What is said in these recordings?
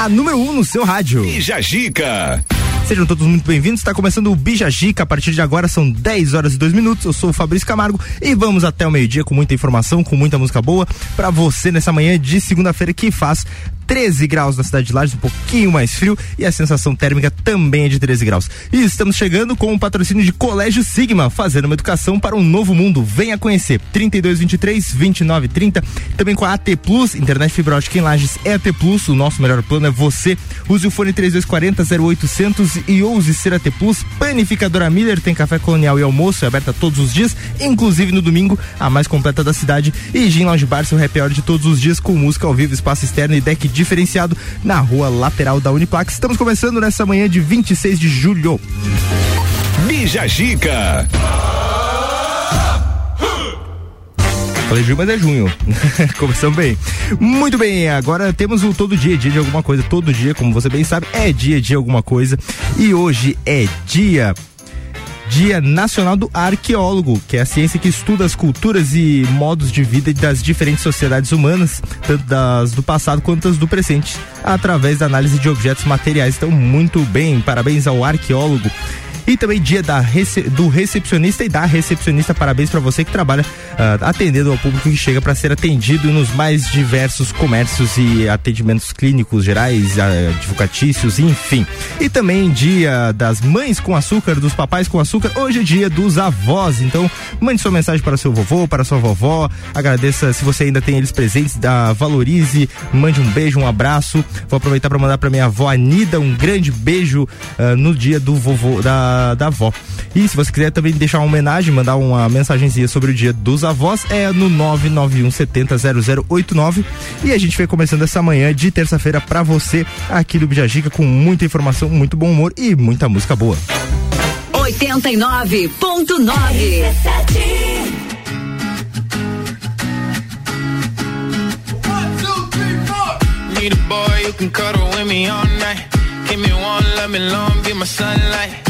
a número 1 um no seu rádio. Bija Gica. Sejam todos muito bem-vindos. Está começando o Bija Gica. A partir de agora são 10 horas e 2 minutos. Eu sou o Fabrício Camargo e vamos até o meio-dia com muita informação, com muita música boa para você nessa manhã de segunda-feira que faz 13 graus na cidade de Lages, um pouquinho mais frio e a sensação térmica também é de 13 graus. E estamos chegando com o patrocínio de Colégio Sigma, fazendo uma educação para um novo mundo. Venha conhecer 3223 2930, também com a AT Plus, internet fibra ótica em Lages é AT Plus, o nosso melhor plano é você. Use o fone 3240 0800 e ouse ser AT Plus. Panificadora Miller tem café colonial e almoço, é aberta todos os dias, inclusive no domingo, a mais completa da cidade. E Gin Lounge Bar, seu happy hour de todos os dias com música ao vivo, espaço externo e deck de diferenciado na rua lateral da Uniplac. Estamos começando nessa manhã de 26 de julho. Bija Gica. Falei junho, mas é junho. Começamos bem. Muito bem, agora temos o todo dia, dia de alguma coisa. Todo dia, como você bem sabe, é dia de alguma coisa. E hoje é dia Dia Nacional do Arqueólogo, que é a ciência que estuda as culturas e modos de vida das diferentes sociedades humanas, tanto das do passado quanto das do presente, através da análise de objetos materiais. Então, muito bem, parabéns ao arqueólogo. E também dia da rece do recepcionista e da recepcionista. Parabéns para você que trabalha uh, atendendo ao público que chega para ser atendido nos mais diversos comércios e atendimentos clínicos gerais, uh, advocatícios, enfim. E também dia das mães com açúcar, dos papais com açúcar. Hoje é dia dos avós. Então, mande sua mensagem para seu vovô, para sua vovó. Agradeça se você ainda tem eles presentes, da valorize, mande um beijo, um abraço. Vou aproveitar para mandar para minha avó Anida um grande beijo uh, no dia do vovô da da, avó. E se você quiser também deixar uma homenagem, mandar uma mensagenzinha sobre o dia dos avós, é no 991 70 0089. E a gente vai começando essa manhã de terça-feira para você aqui do Bijagica com muita informação, muito bom humor e muita música boa. 89.9 Need a boy who can cuddle with me all night. Give me one, let me long, be my sunlight.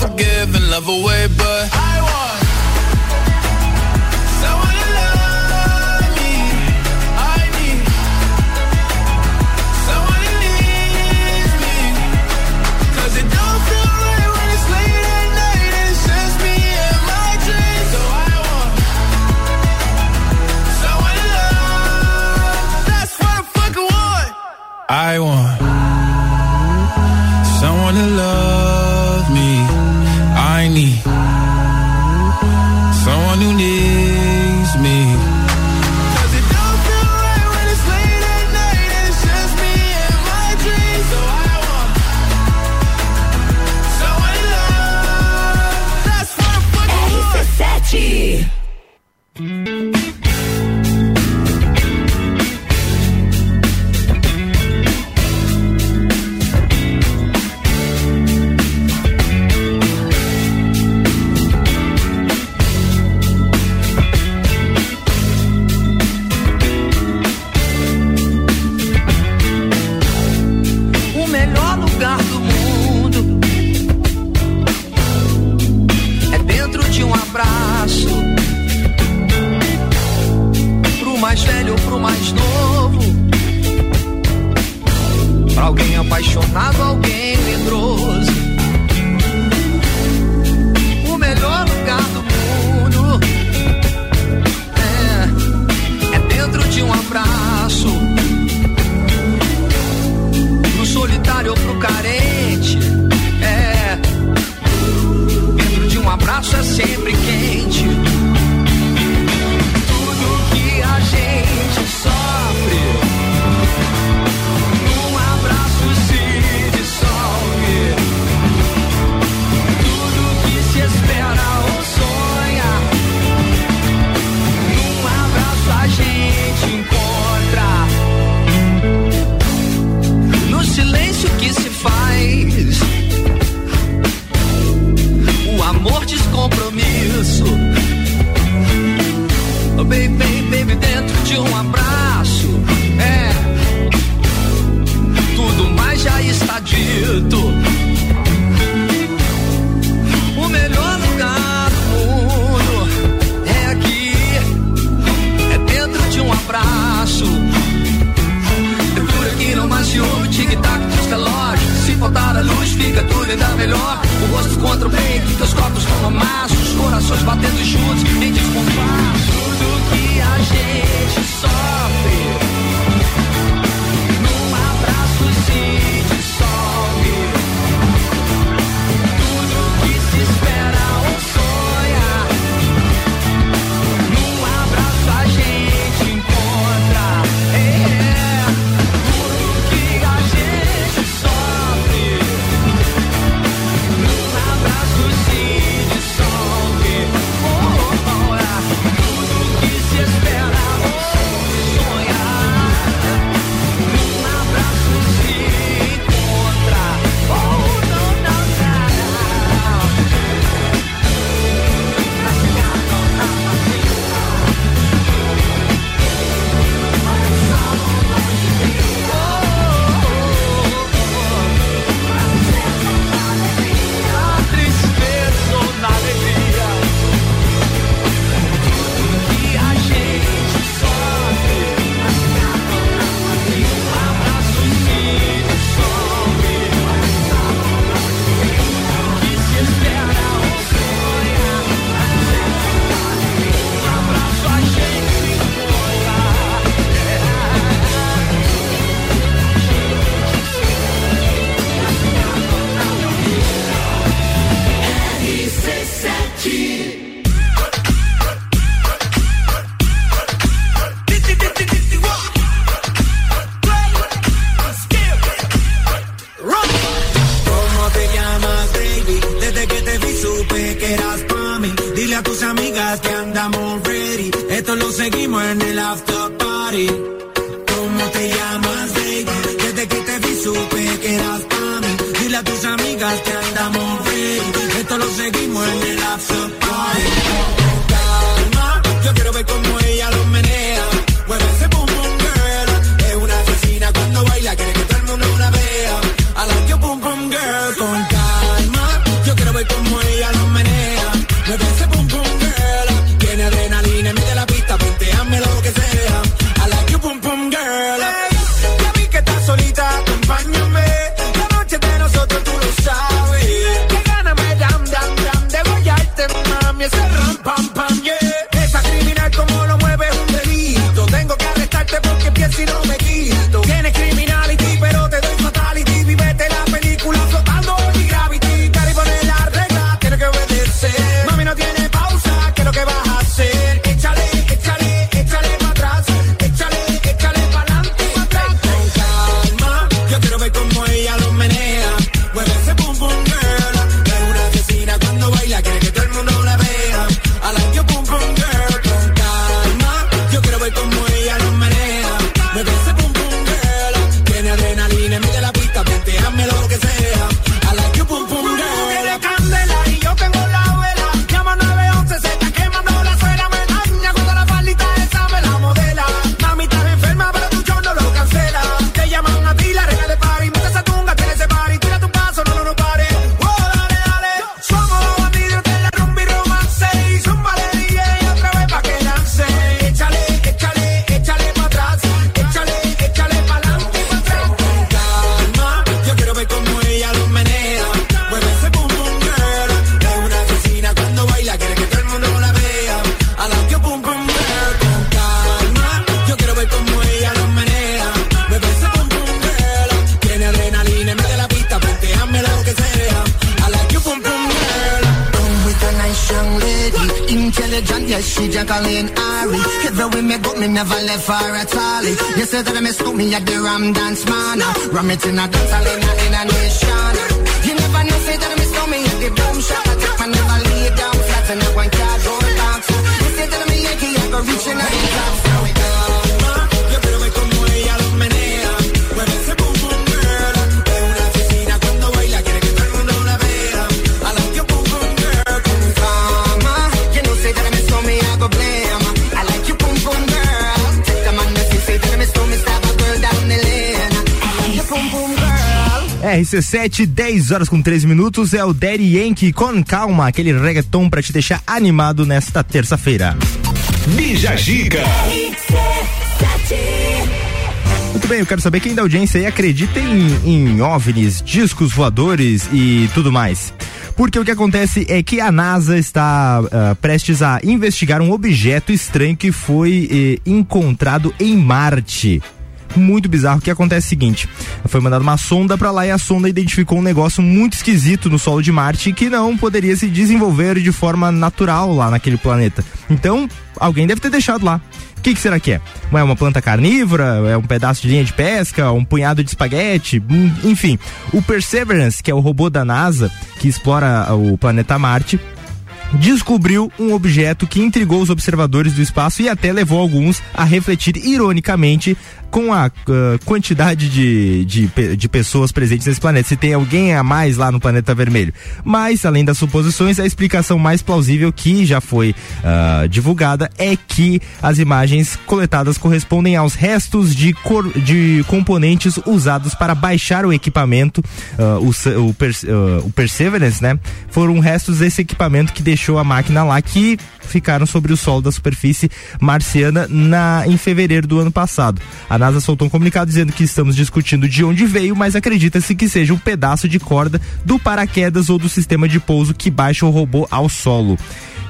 forgive and love away, but RC7, 10 horas com 13 minutos, é o Daddy Yankee com calma, aquele reggaeton pra te deixar animado nesta terça-feira. Bija Gica. Muito bem, eu quero saber quem da audiência aí acredita em, em OVNIs, discos voadores e tudo mais. Porque o que acontece é que a NASA está ah, prestes a investigar um objeto estranho que foi eh, encontrado em Marte. Muito bizarro. O que acontece é o seguinte: foi mandada uma sonda para lá e a sonda identificou um negócio muito esquisito no solo de Marte que não poderia se desenvolver de forma natural lá naquele planeta. Então, alguém deve ter deixado lá. O que, que será que é? É uma planta carnívora? É um pedaço de linha de pesca? Um punhado de espaguete? Hum, Enfim, o Perseverance, que é o robô da NASA que explora o planeta Marte, descobriu um objeto que intrigou os observadores do espaço e até levou alguns a refletir ironicamente com a ah, quantidade de, de, de pessoas presentes nesse planeta. Se tem alguém a mais lá no planeta vermelho. Mas, além das suposições, a explicação mais plausível que já foi ah, divulgada é que as imagens coletadas correspondem aos restos de, cor- de componentes usados para baixar o equipamento, ah, o, o, o Perseverance, né? Foram restos desse equipamento que deixou a máquina lá que ficaram sobre o solo da superfície marciana na, em fevereiro do ano passado. A NASA soltou um comunicado dizendo que estamos discutindo de onde veio, mas acredita-se que seja um pedaço de corda do paraquedas ou do sistema de pouso que baixa o robô ao solo.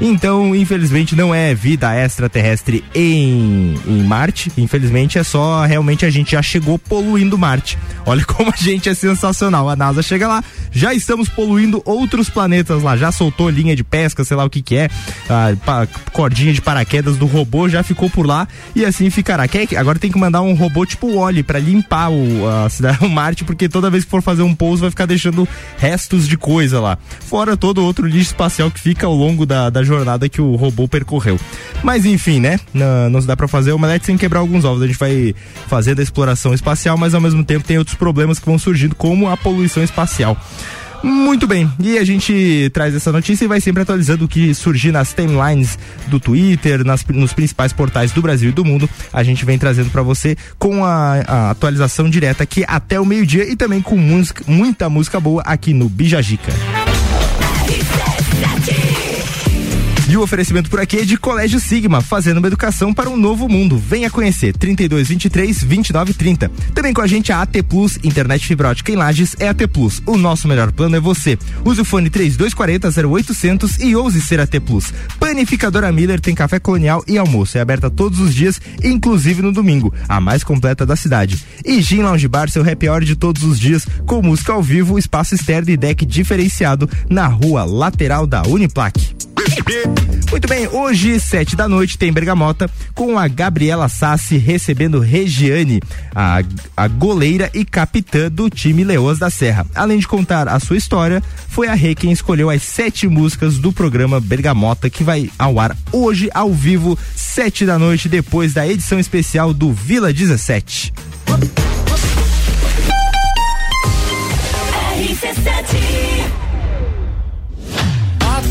Então, infelizmente, não é vida extraterrestre em, em Marte. Infelizmente, é só realmente a gente já chegou poluindo Marte. Olha como a gente é sensacional. A NASA chega lá, já estamos poluindo outros planetas lá. Já soltou linha de pesca, sei lá o que que é, a pa- cordinha de paraquedas do robô já ficou por lá e assim ficará. Quer que- agora tem que mandar um robô tipo o Wally para limpar o, a cidade, o Marte, porque toda vez que for fazer um pouso vai ficar deixando restos de coisa lá. Fora todo outro lixo espacial que fica ao longo da, da jornada que o robô percorreu. Mas enfim, né? Não, não se dá para fazer omelete sem quebrar alguns ovos. A gente vai fazer da exploração espacial, mas ao mesmo tempo tem outros problemas que vão surgindo, como a poluição espacial. Muito bem, e a gente traz essa notícia e vai sempre atualizando o que surgir nas timelines do Twitter, nas- nos principais portais do Brasil e do mundo. A gente vem trazendo para você com a, a atualização direta aqui até o meio-dia e também com música, muita música boa aqui no Bijagica. E o oferecimento por aqui é de Colégio Sigma, fazendo uma educação para um novo mundo. Venha conhecer 32 23 29 30. Também com a gente a AT Plus, internet fibra ótica em Lages é AT Plus. O nosso melhor plano é você. Use o fone 3240 0800 e ouse ser AT Plus. Panificadora Miller tem café colonial e almoço. É aberta todos os dias, inclusive no domingo, a mais completa da cidade. E Gin Lounge Bar, seu happy hour de todos os dias, com música ao vivo, espaço externo e deck diferenciado na rua lateral da Uniplaque. Muito bem, hoje, sete da noite, tem Bergamota com a Gabriela Sassi recebendo Regiane, a, a goleira e capitã do time Leoas da Serra. Além de contar a sua história, foi a Rê quem escolheu as sete músicas do programa Bergamota, que vai ao ar hoje, ao vivo, sete da noite, depois da edição especial do Vila 17.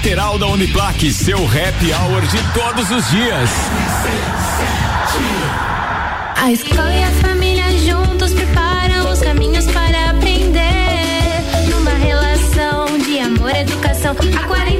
lateral da Uniplaque. Seu happy hour de todos os dias. A escola e a família juntos preparam os caminhos para aprender. Numa relação de amor educação. Há 48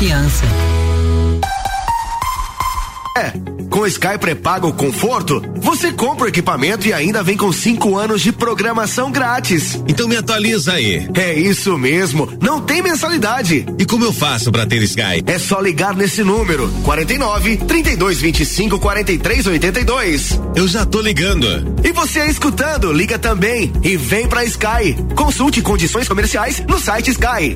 É, com Sky pré-pago conforto, você compra o equipamento e ainda vem com cinco anos de programação grátis. Então me atualiza aí. É isso mesmo, não tem mensalidade. E como eu faço para ter Sky? É só ligar nesse número, 49 32 25 43 82. Eu já tô ligando. E você aí escutando, liga também e vem pra Sky. Consulte condições comerciais no site Sky.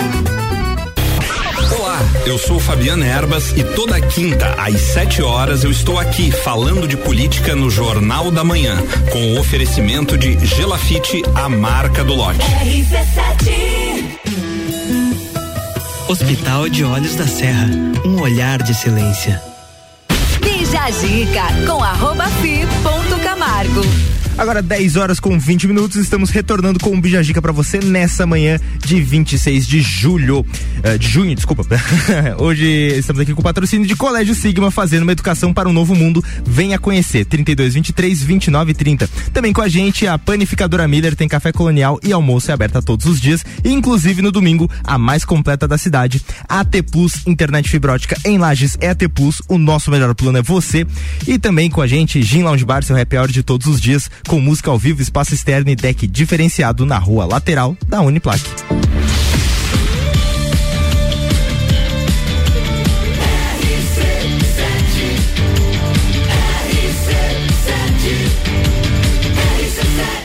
Eu sou Fabiana Erbas e toda quinta às 7 horas eu estou aqui falando de política no Jornal da Manhã, com o oferecimento de Gelafite, a marca do lote. Hospital de Olhos da Serra, um olhar de excelência. Bija Zica com arroba fi ponto Camargo. Agora 10 horas com 20 minutos, estamos retornando com um Bijagica para você nessa manhã de 26 de julho, uh, de junho, desculpa. Hoje estamos aqui com o patrocínio de Colégio Sigma fazendo uma educação para um novo mundo. Venha conhecer 32 23 29 30. Também com a gente a panificadora Miller tem café colonial e almoço é aberta todos os dias, inclusive no domingo, a mais completa da cidade. AT Plus, internet fibrótica em Lages é AT Plus, o nosso melhor plano é você. E também com a gente Gin Lounge Bar, seu happy hour de todos os dias com música ao vivo, espaço externo e deck diferenciado na rua lateral da Uniplaque.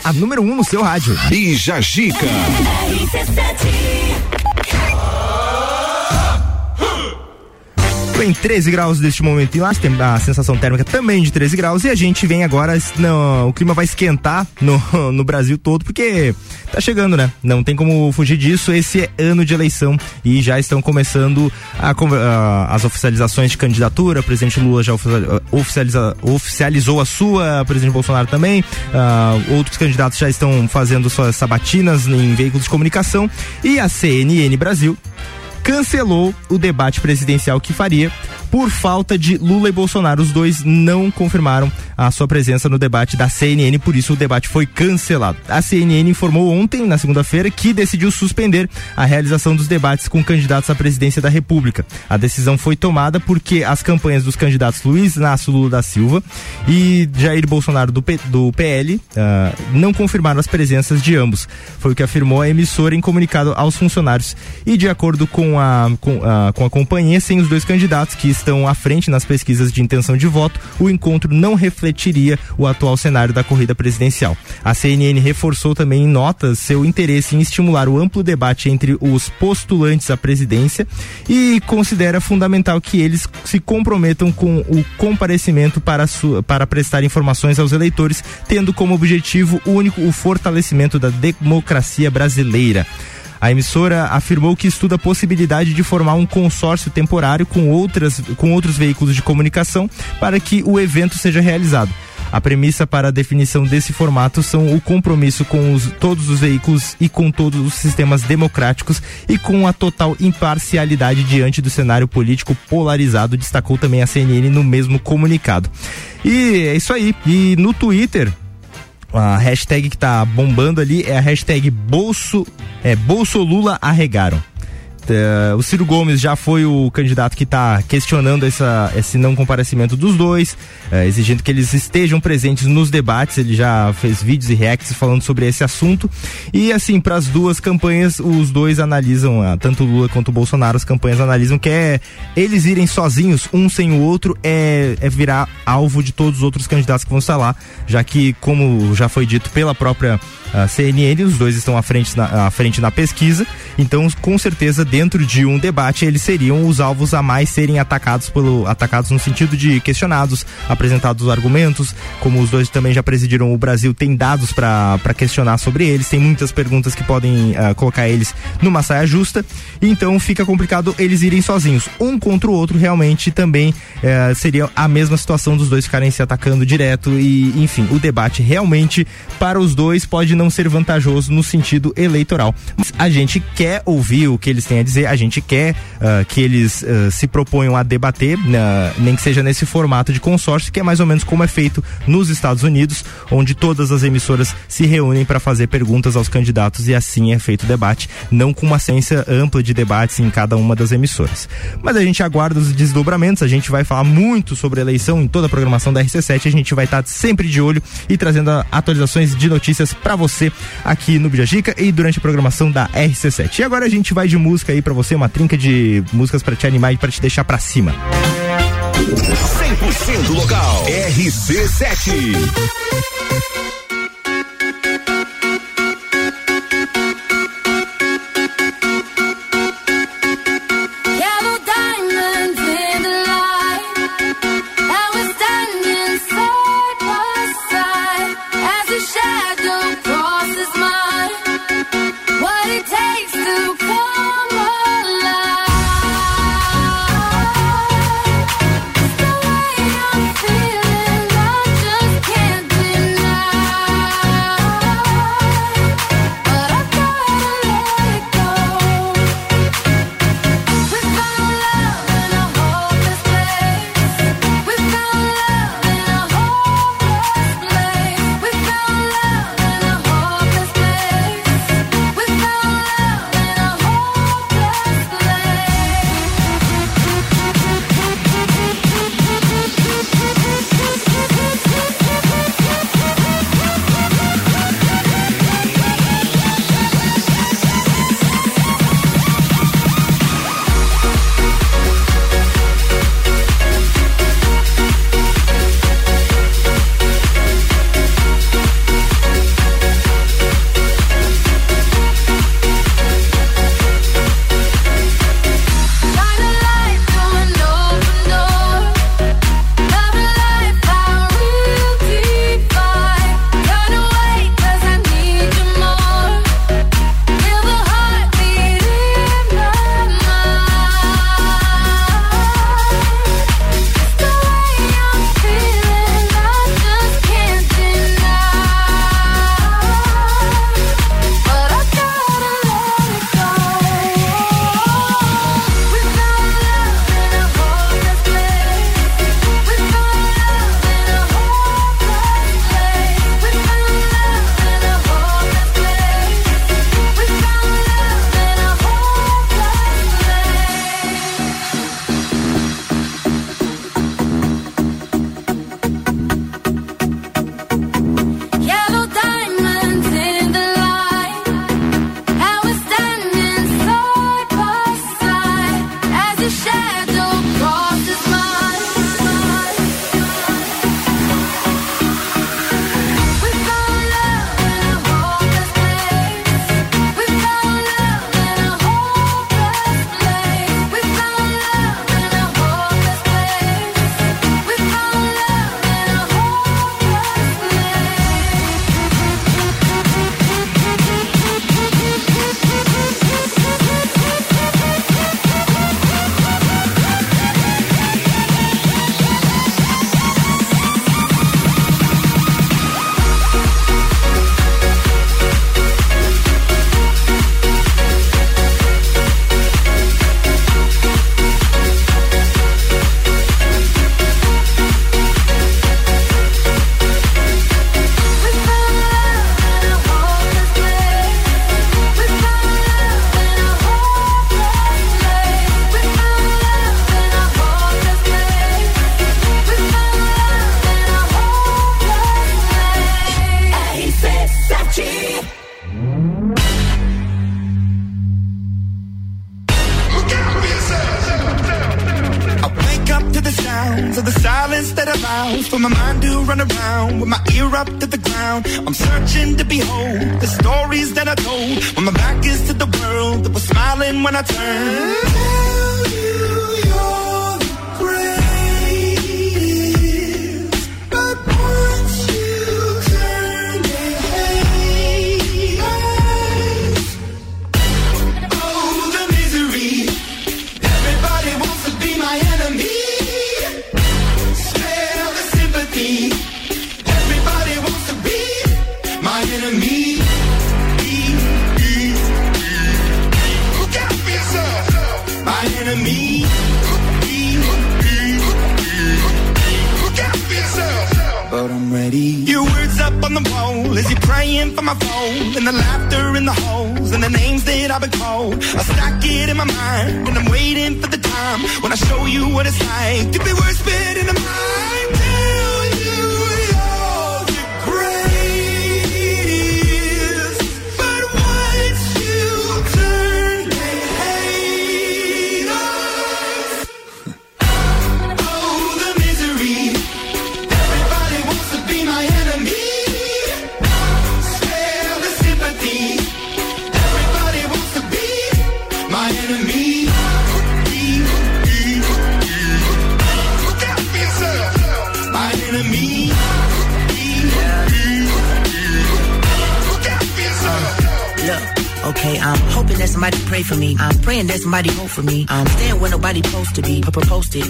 A número 1 um no seu rádio. Bija Gica. Em 13 graus neste momento. Em lá, a sensação térmica também de 13 graus. E a gente vem agora, não, o clima vai esquentar no, no Brasil todo porque tá chegando, né? Não tem como fugir disso, esse é ano de eleição e já estão começando a, a, as oficializações de candidatura, o presidente Lula já oficializa, oficializou a sua, o presidente Bolsonaro também, uh, outros candidatos já estão fazendo suas sabatinas em veículos de comunicação. E a CNN Brasil cancelou o debate presidencial que faria por falta de Lula e Bolsonaro. Os dois não confirmaram a sua presença no debate da CNN, por isso o debate foi cancelado. A CNN informou ontem, na segunda-feira, que decidiu suspender a realização dos debates com candidatos à presidência da República. A decisão foi tomada porque as campanhas dos candidatos Luiz Inácio Lula da Silva e Jair Bolsonaro do, P, do PL ah, não confirmaram as presenças de ambos. Foi o que afirmou a emissora em comunicado aos funcionários. E de acordo com a, com, a, com a companhia, sem os dois candidatos que estão à frente nas pesquisas de intenção de voto, o encontro não refletiria o atual cenário da corrida presidencial. A CNN reforçou também em notas seu interesse em estimular o amplo debate entre os postulantes à presidência e considera fundamental que eles se comprometam com o comparecimento para, sua, para prestar informações aos eleitores, tendo como objetivo único o fortalecimento da democracia brasileira. A emissora afirmou que estuda a possibilidade de formar um consórcio temporário com, outras, com outros veículos de comunicação para que o evento seja realizado. A premissa para a definição desse formato são o compromisso com os, todos os veículos e com todos os sistemas democráticos e com a total imparcialidade diante do cenário político polarizado, destacou também a CNN no mesmo comunicado. E é isso aí. E no Twitter, a hashtag que tá bombando ali é a hashtag Bolso, é, Bolso Lula arregaram. Uh, o Ciro Gomes já foi o candidato que está questionando essa, esse não comparecimento dos dois, uh, exigindo que eles estejam presentes nos debates. Ele já fez vídeos e reacts falando sobre esse assunto. E assim, para as duas campanhas, os dois analisam, uh, tanto Lula quanto Bolsonaro, as campanhas analisam que é eles irem sozinhos, um sem o outro, é, é virar alvo de todos os outros candidatos que vão estar lá, já que, como já foi dito pela própria a CNN, os dois estão à frente, na, à frente na pesquisa, então com certeza dentro de um debate eles seriam os alvos a mais serem atacados pelo atacados no sentido de questionados, apresentados argumentos, como os dois também já presidiram o Brasil, tem dados para questionar sobre eles, tem muitas perguntas que podem uh, colocar eles numa saia justa, então fica complicado eles irem sozinhos, um contra o outro realmente também uh, seria a mesma situação dos dois ficarem se atacando direto e enfim, o debate realmente para os dois pode não ser vantajoso no sentido eleitoral. Mas a gente quer ouvir o que eles têm a dizer, a gente quer uh, que eles uh, se proponham a debater, uh, nem que seja nesse formato de consórcio, que é mais ou menos como é feito nos Estados Unidos, onde todas as emissoras se reúnem para fazer perguntas aos candidatos e assim é feito o debate, não com uma ciência ampla de debates em cada uma das emissoras. Mas a gente aguarda os desdobramentos, a gente vai falar muito sobre a eleição em toda a programação da RC7, a gente vai estar sempre de olho e trazendo atualizações de notícias para você aqui no Bijagica e durante a programação da RC7. E agora a gente vai de música aí para você, uma trinca de músicas para te animar e para te deixar para cima. 100% local. RC7.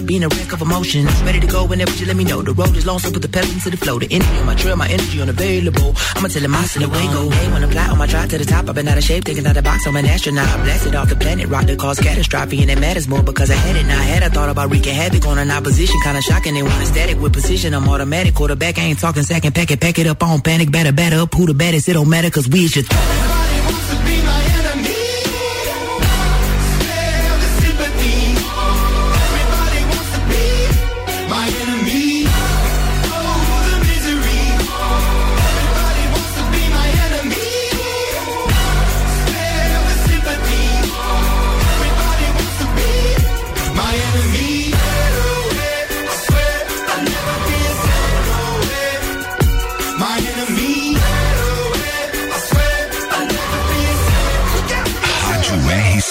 Being a wreck of emotions. Ready to go whenever you let me know. The road is long, so put the pedal into the flow. The energy on my trail, my energy unavailable. I'ma tell him I still away go. Hey, when I fly on my drive to the top, I've been out of shape, thinking out the box. I'm an astronaut. I'm blasted off the planet, rock that cause catastrophe, and it matters more because I had it. Now I had I thought about wreaking havoc on an opposition, kinda shocking. They want static with precision. I'm automatic, quarterback. I ain't talking second, pack it, pack it up on panic, batter, batter up. Who the baddest? It don't matter, cause we is your. My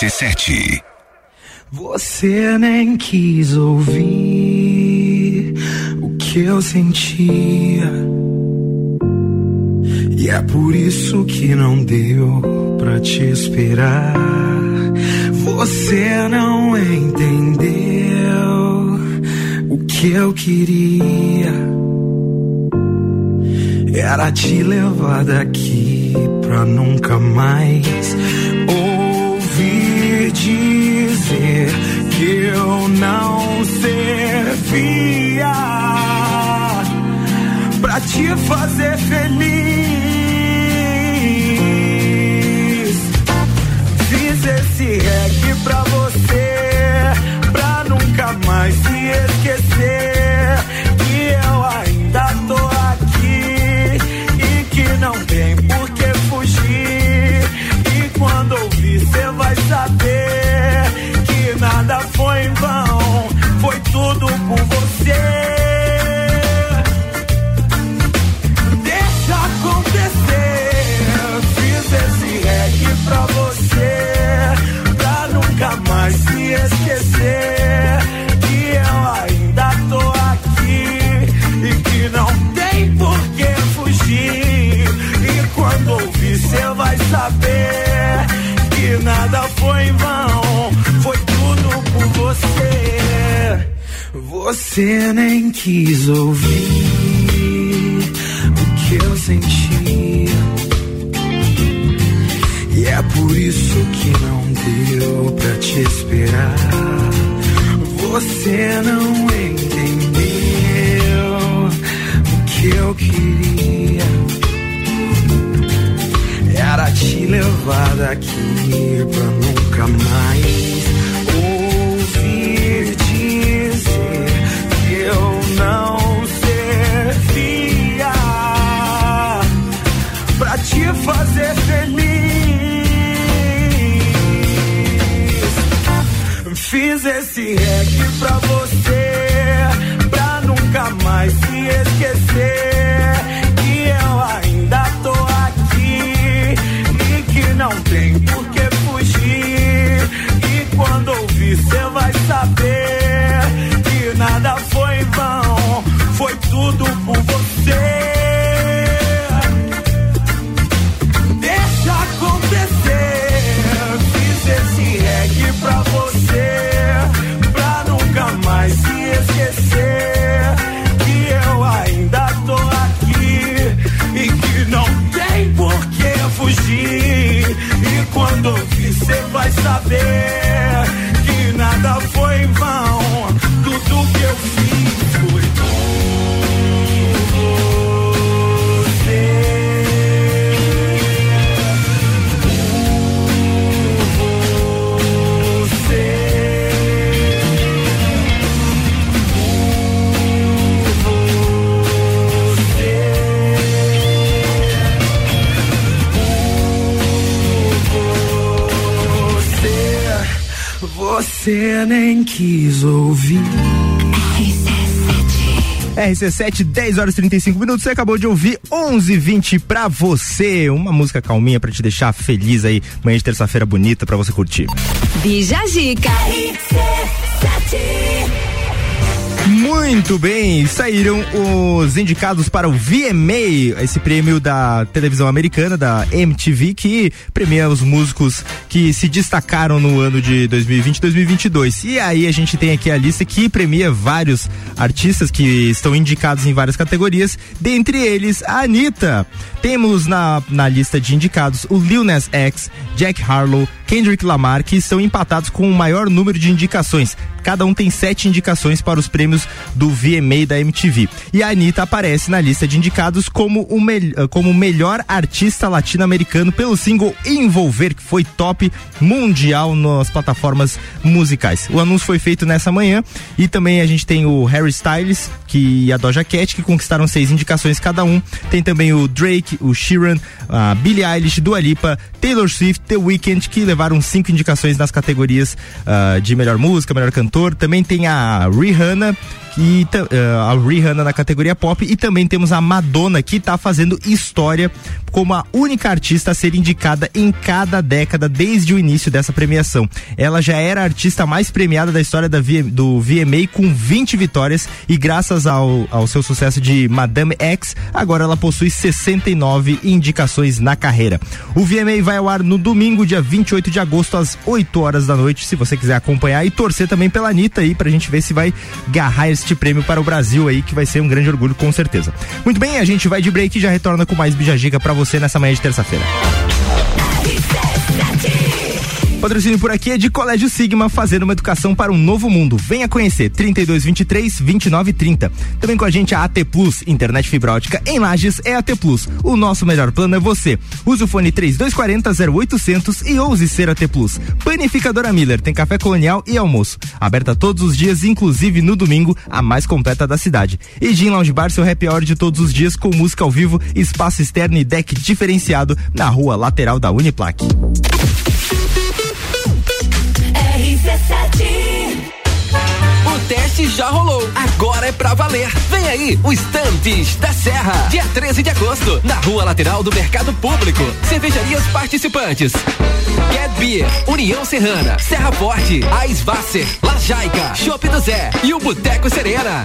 RC7. Você nem quis ouvir o que eu sentia. E é por isso que não deu pra te esperar. Você não entendeu o que eu queria. Era te levar daqui pra nunca mais eu não servia pra te fazer feliz. Fiz esse reggae pra você, pra nunca mais se esquecer nada foi em vão, foi tudo por você. Você nem quis ouvir o que eu sentia. E é por isso que não deu pra te esperar. Você não entendeu o que eu queria. Te levar daqui pra nunca mais ouvir dizer que eu não servia pra te fazer Você nem quis ouvir. RC7, 10 horas e 35 minutos. Você acabou de ouvir 11:20 pra você. Uma música calminha pra te deixar feliz aí. Manhã de terça-feira bonita pra você curtir. Bija Zica. Muito bem, saíram os indicados para o VMA, esse prêmio da televisão americana, da MTV, que premia os músicos que se destacaram no ano de 2020 e 2022. E aí a gente tem aqui a lista que premia vários artistas que estão indicados em várias categorias, dentre eles a Anitta. Temos na, na lista de indicados o Lil Nas X, Jack Harlow, Kendrick Lamar, que estão empatados com o maior número de indicações. Cada um tem sete indicações para os prêmios do VMA da MTV. E a Anitta aparece na lista de indicados como o mel como melhor artista latino-americano pelo single Envolver, que foi top mundial nas plataformas musicais. O anúncio foi feito nessa manhã e também a gente tem o Harry Styles que, e a Doja Cat, que conquistaram seis indicações cada um. Tem também o Drake, o Sheeran, a Billie Eilish, Dua Lipa, Taylor Swift, The Weeknd, que levaram cinco indicações nas categorias ah, de melhor música, melhor cantor. Também tem a Rihanna, e eh, a Rihanna na categoria pop e também temos a Madonna que está fazendo história como a única artista a ser indicada em cada década desde o início dessa premiação. Ela já era a artista mais premiada da história da do VMA com 20 vitórias e graças ao, ao seu sucesso de Madame X, agora ela possui 69 indicações na carreira. O VMA vai ao ar no domingo, dia 28 de agosto, às 8 horas da noite, se você quiser acompanhar e torcer também pela Anitta aí, pra gente ver se vai garrar este prêmio para o Brasil aí, que vai ser um grande orgulho, com certeza. Muito bem, a gente vai de break e já retorna com mais Bijagica pra você nessa manhã de terça-feira. Patrocínio por aqui é de Colégio Sigma, fazendo uma educação para um novo mundo. Venha conhecer 3223 2930. Também com a gente a AT Plus, internet fibra ótica em Lages é AT Plus. O nosso melhor plano é você. Use o fone 3240 0800 e ouse ser AT Plus. Panificadora Miller tem café colonial e almoço. Aberta todos os dias, inclusive no domingo, a mais completa da cidade. E Gin Lounge Bar, seu happy hour de todos os dias com música ao vivo, espaço externo e deck diferenciado na rua lateral da O teste já rolou, agora é pra valer. Vem aí, o Estantes da Serra, dia 13 de agosto, na rua lateral do Mercado Público. Cervejarias participantes: Get Beer, União Serrana, Serra Forte, Aisvasser, La Jaica, Chopp do Zé e o Boteco Serena.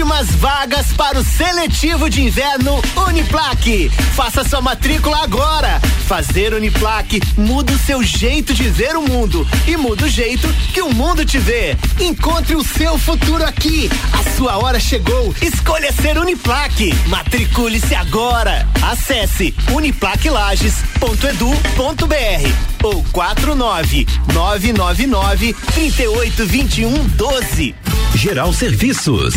Últimas vagas para o seletivo de inverno Uniplaque. Faça sua matrícula agora. Fazer Uniplaque muda o seu jeito de ver o mundo e muda o jeito que o mundo te vê. Encontre o seu futuro aqui. A sua hora chegou. Escolha ser Uniplaque. Matricule-se agora. Acesse uniplaquelages.edu.br ou 49 999 3821 12. Geral Serviços,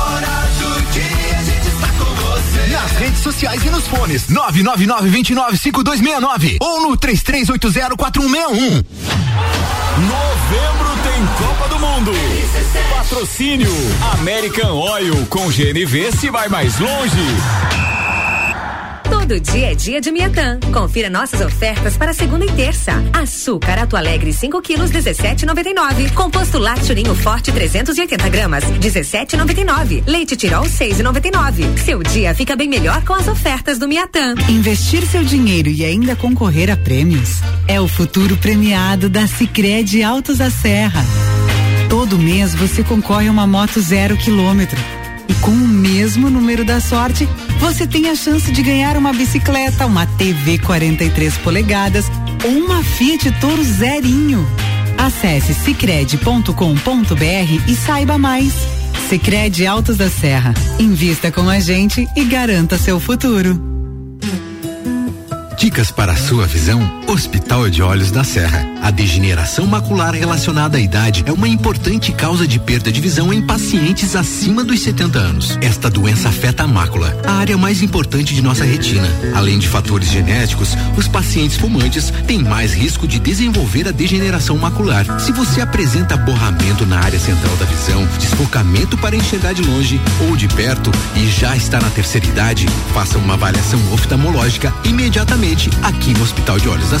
redes sociais e nos fones 999-295269 ou no 33804161. Novembro tem Copa do Mundo. Patrocínio American Oil com GNV se vai mais longe. Todo dia é dia de Miatã. Confira nossas ofertas para segunda e terça. Açúcar Ato Alegre 5 quilos 17,99. Composto lácteo Forte 380 gramas 17,99. Leite Tirol 6,99. Seu dia fica bem melhor com as ofertas do Miatã. Investir seu dinheiro e ainda concorrer a prêmios é o futuro premiado da Sicredi Altos da Serra. Todo mês você concorre a uma moto zero quilômetro. E com o mesmo número da sorte, você tem a chance de ganhar uma bicicleta, uma TV 43 polegadas ou uma Fiat Toro zerinho. Acesse cicred.com.br e saiba mais. Sicredi Altos da Serra. Invista com a gente e garanta seu futuro. Dicas para a sua visão? Hospital de Olhos da Serra. A degeneração macular relacionada à idade é uma importante causa de perda de visão em pacientes acima dos 70 anos. Esta doença afeta a mácula, a área mais importante de nossa retina. Além de fatores genéticos, os pacientes fumantes têm mais risco de desenvolver a degeneração macular. Se você apresenta borramento na área central da visão, desfocamento para enxergar de longe ou de perto e já está na terceira idade, faça uma avaliação oftalmológica imediatamente aqui no Hospital de Olhos da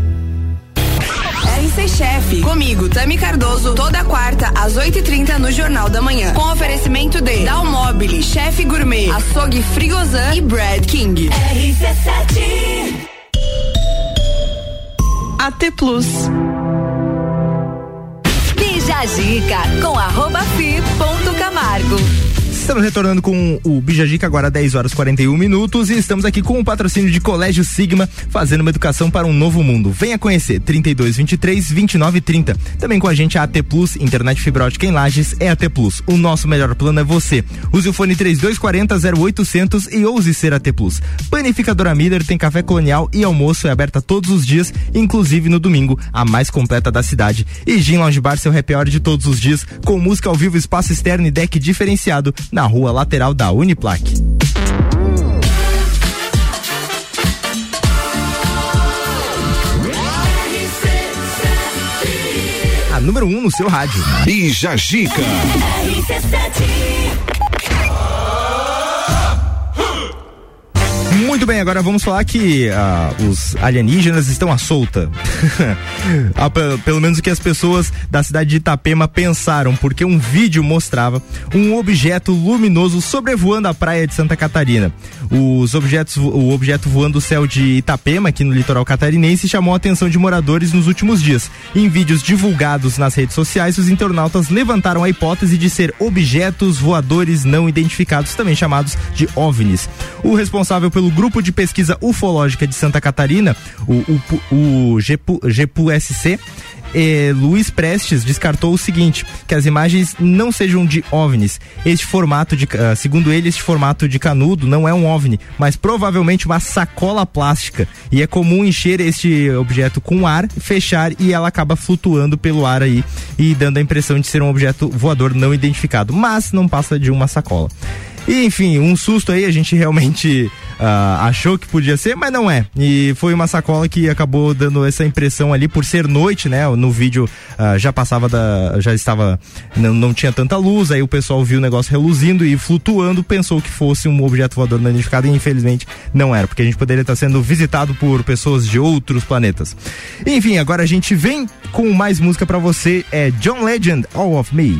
RC Chef, comigo, Tami Cardoso, toda quarta, às 8h30 no Jornal da Manhã. Com oferecimento de Dalmobile, Chef Gourmet, Açougue Frigozan e Brad King. RC7 AT Plus. Bija a dica com arroba fi ponto Camargo. Estamos retornando com o Bijajica agora 10 horas 41 minutos e estamos aqui com o patrocínio de Colégio Sigma, fazendo uma educação para um novo mundo. Venha conhecer 32 23 29 30. Também com a gente a AT Plus, internet fibra ótica em Lages é AT Plus. O nosso melhor plano é você. Use o fone 3240 0800 e ouse ser AT Plus. Panificadora Miller tem café colonial e almoço é aberta todos os dias, inclusive no domingo, a mais completa da cidade. E Gin Lounge Bar, seu happy hour de todos os dias, com música ao vivo, espaço externo e deck diferenciado na rua lateral da Uniplaque. A número 1 um no seu rádio. Bija Gica. Muito bem, agora vamos falar que ah, os alienígenas estão à solta. Ah, pe- pelo menos o que as pessoas da cidade de Itapema pensaram, porque um vídeo mostrava um objeto luminoso sobrevoando a praia de Santa Catarina. Os objetos, o objeto voando o céu de Itapema, aqui no litoral catarinense, chamou a atenção de moradores nos últimos dias. Em vídeos divulgados nas redes sociais, os internautas levantaram a hipótese de ser objetos voadores não identificados, também chamados de OVNIs. O responsável pelo grupo de pesquisa ufológica de Santa Catarina, o, o, o GPU, GPU-SC, eh, Luiz Prestes descartou o seguinte: que as imagens não sejam de OVNIs. Este formato de, ah, segundo ele, este formato de canudo não é um OVNI, mas provavelmente uma sacola plástica. E é comum encher este objeto com ar, fechar e ela acaba flutuando pelo ar aí e dando a impressão de ser um objeto voador não identificado, mas não passa de uma sacola. E, enfim, um susto aí, a gente realmente ah, achou que podia ser, mas não é. E foi uma sacola que acabou dando essa impressão ali por ser noite, né? No vídeo ah, já passava da. já estava. Não, não tinha tanta luz, aí o pessoal viu o negócio reluzindo e flutuando, pensou que fosse um objeto voador não identificado e infelizmente não era, porque a gente poderia estar sendo visitado por pessoas de outros planetas. Enfim, agora a gente vem com mais música pra você, é John Legend, All of Me.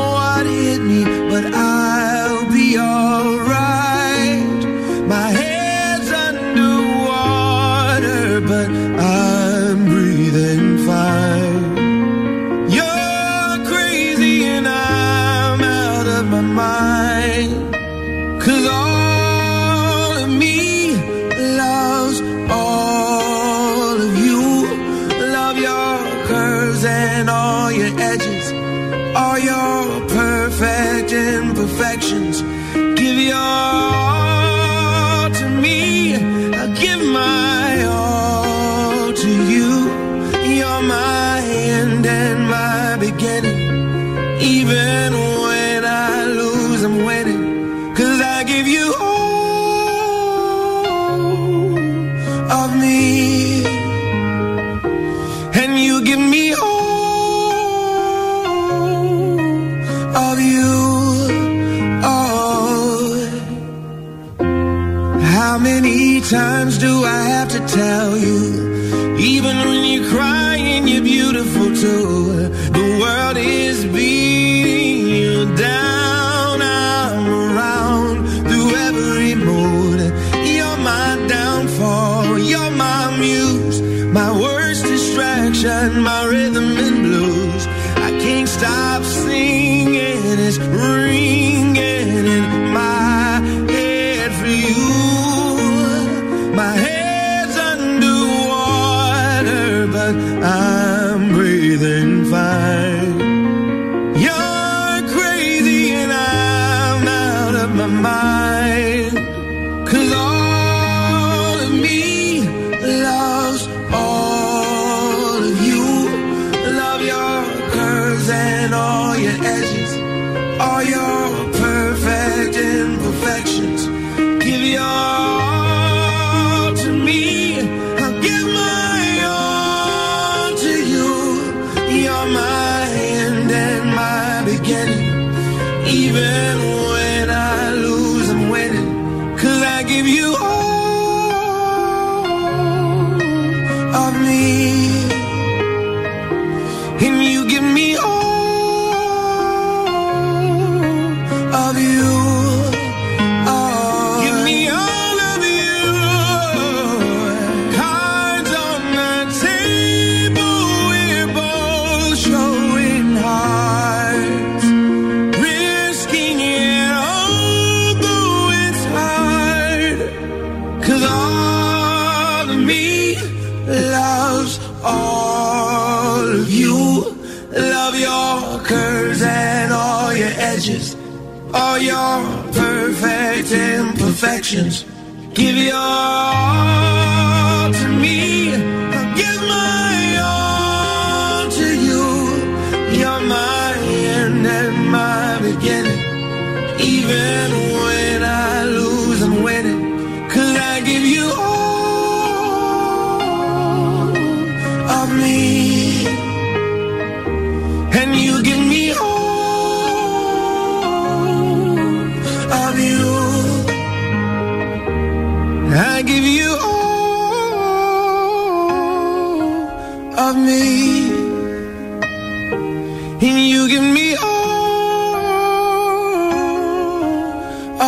I tell you?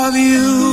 Of you.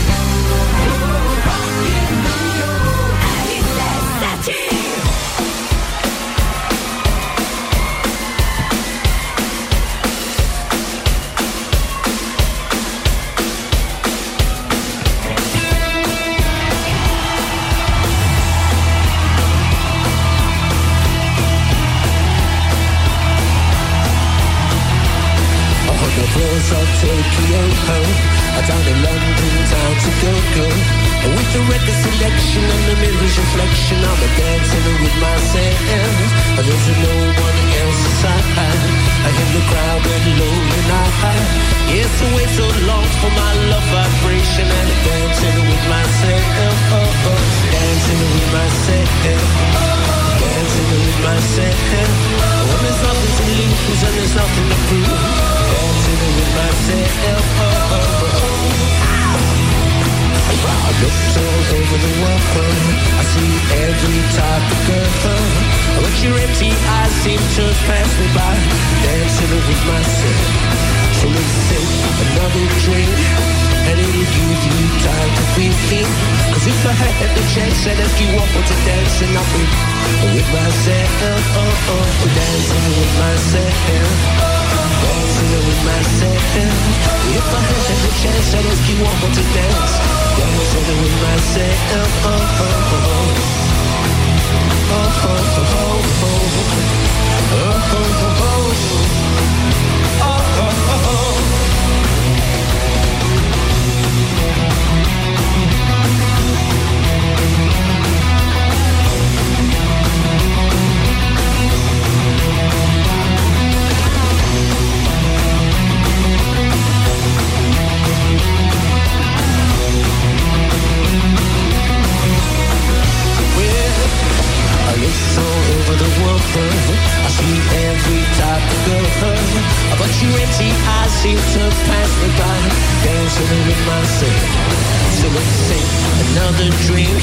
Of Tokyo, down in London town to go go. With the record selection and the mirror's reflection, I'm a dancing with myself. There's no one else inside. I hear the crowd and and high. Yes, I wait so long for my love vibration and I'm dancing with myself. Oh, oh. Dancing with myself. Dancing with myself. When there's nothing to lose and there's nothing to prove. Dancing with myself. Oh, oh, oh. I look all over the world. I see every type of girl. But your empty eyes seem to pass me by. Dancing with myself. So let's take another drink. And it'll give you time to think. Cause if I had the chance, I'd ask you more to dance and I'll be with myself. Oh, oh, oh dancing with myself. Dancing with myself. If I had the chance, I'd ask you more to dance. Dancing with myself. Oh, oh, oh. Oh, oh, oh, oh. Oh, oh, oh, oh. go home. But your empty eyes seem to pass me by, dancing with myself. So let's take another drink,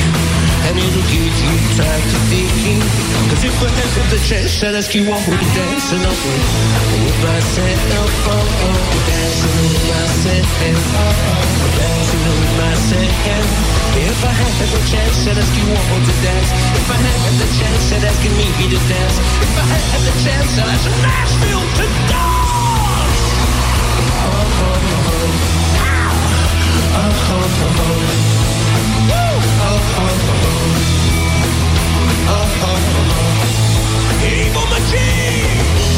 and it'll give you time to think. Cause if I had the chance, I'd ask you more to dance and I'll be with myself. Oh, oh, dancing with myself. Oh, oh, dancing with myself. If I had the chance, I'd ask you one more to dance. If I had the chance, I'd ask you me to dance. If I had the chance, I'd ask Nashville to dance. Evil machine!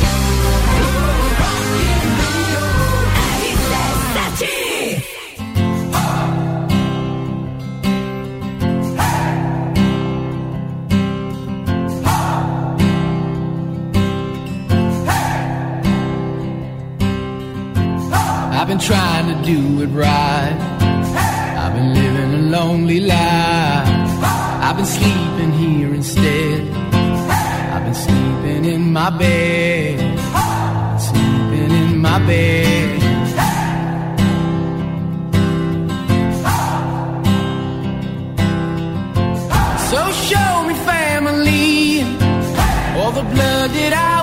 Blood that I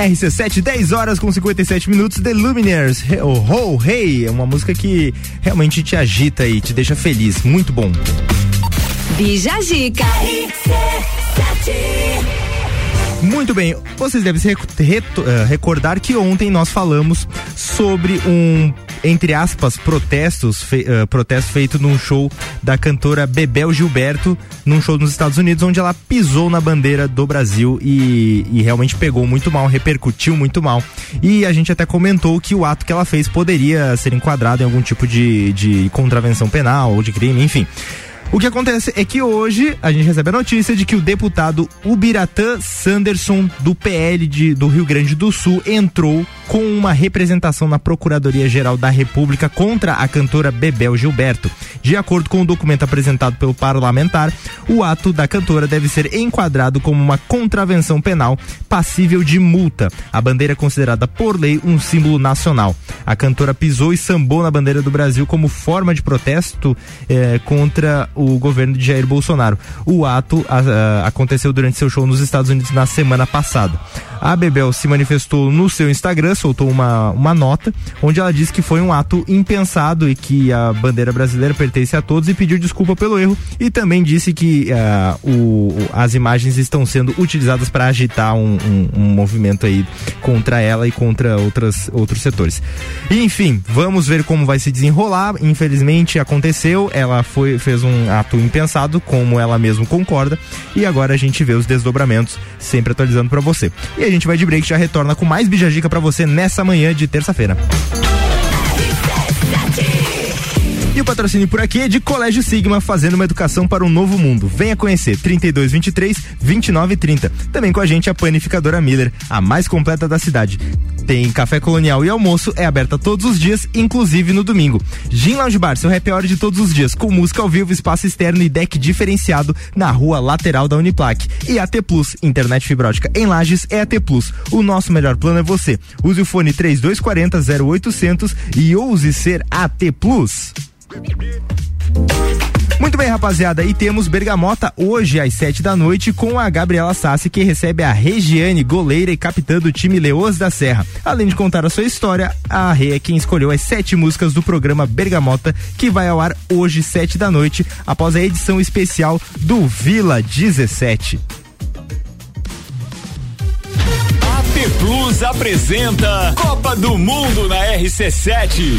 RC7, 10 horas com 57 minutos, The Lumineers, o Ho Hey, é uma música que realmente te agita e te deixa feliz, muito bom. Bija Zica. Muito bem, vocês devem se eh, recordar que ontem nós falamos sobre um, entre aspas, protestos, fe, eh, protesto feito num show da cantora Bebel Gilberto, num show nos Estados Unidos, onde ela pisou na bandeira do Brasil e, e realmente pegou muito mal, repercutiu muito mal. E a gente até comentou que o ato que ela fez poderia ser enquadrado em algum tipo de, de contravenção penal ou de crime, enfim. O que acontece é que hoje a gente recebe a notícia de que o deputado Ubiratã Sanderson, do PL de, do Rio Grande do Sul, entrou com uma representação na Procuradoria-Geral da República contra a cantora Bebel Gilberto. De acordo com o documento apresentado pelo parlamentar, o ato da cantora deve ser enquadrado como uma contravenção penal passível de multa. A bandeira é considerada por lei um símbolo nacional. A cantora pisou e sambou na bandeira do Brasil como forma de protesto eh, contra o governo de Jair Bolsonaro. O ato a- a- aconteceu durante seu show nos Estados Unidos na semana passada. A Bebel se manifestou no seu Instagram, soltou uma, uma nota, onde ela disse que foi um ato impensado e que a bandeira brasileira pertence a todos e pediu desculpa pelo erro e também disse que ah, o, as imagens estão sendo utilizadas para agitar um, um- um movimento aí contra ela e contra outras, outros setores. Enfim, vamos ver como vai se desenrolar. Infelizmente aconteceu, ela foi, fez um ato impensado, como ela mesma concorda, e agora a gente vê os desdobramentos sempre atualizando para você. E a gente vai de break, já retorna com mais Bijagica para você nessa manhã de terça-feira. E o patrocínio por aqui é de Colégio Sigma, fazendo uma educação para um novo mundo. Venha conhecer 3223 2930. Também com a gente a panificadora Miller, a mais completa da cidade. Tem café colonial e almoço, é aberta todos os dias, inclusive no domingo. Gin Lounge Bar, seu happy hour de todos os dias, com música ao vivo, espaço externo e deck diferenciado na rua lateral da Uniplac. E AT Plus, internet fibra ótica em Lages é AT Plus. O nosso melhor plano é você. Use o fone 3240 0800 e ouse ser AT Plus. Muito bem, rapaziada, e temos Bergamota hoje às sete da noite com a Gabriela Sassi, que recebe a Regiane, goleira e capitã do time Leoas da Serra. Além de contar a sua história, a Rê é quem escolheu as sete músicas do programa Bergamota, que vai ao ar hoje, sete da noite, após a edição especial do Vila 17. AT Plus apresenta Copa do Mundo na RC7.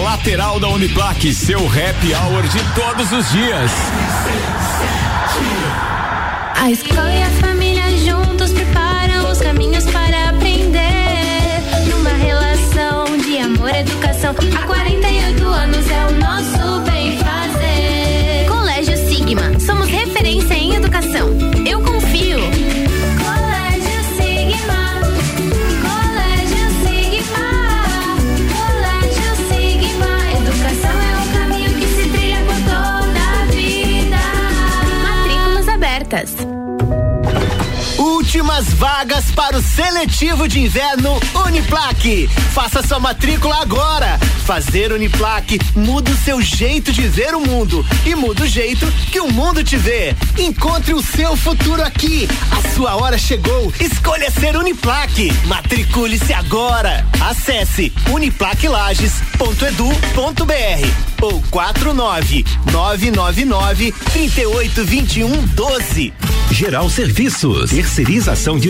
lateral da Uniplaque. Seu happy hour de todos os dias. A escola e a família juntos preparam os caminhos para aprender. Numa relação de amor educação. Há vagas para o seletivo de inverno Uniplaque. Faça sua matrícula agora. Fazer Uniplaque muda o seu jeito de ver o mundo e muda o jeito que o mundo te vê. Encontre o seu futuro aqui. A sua hora chegou. Escolha ser Uniplaque. Matricule-se agora. Acesse uniplaquelages.edu.br ou 49 999 3821 12. Geral Serviços, terceirização de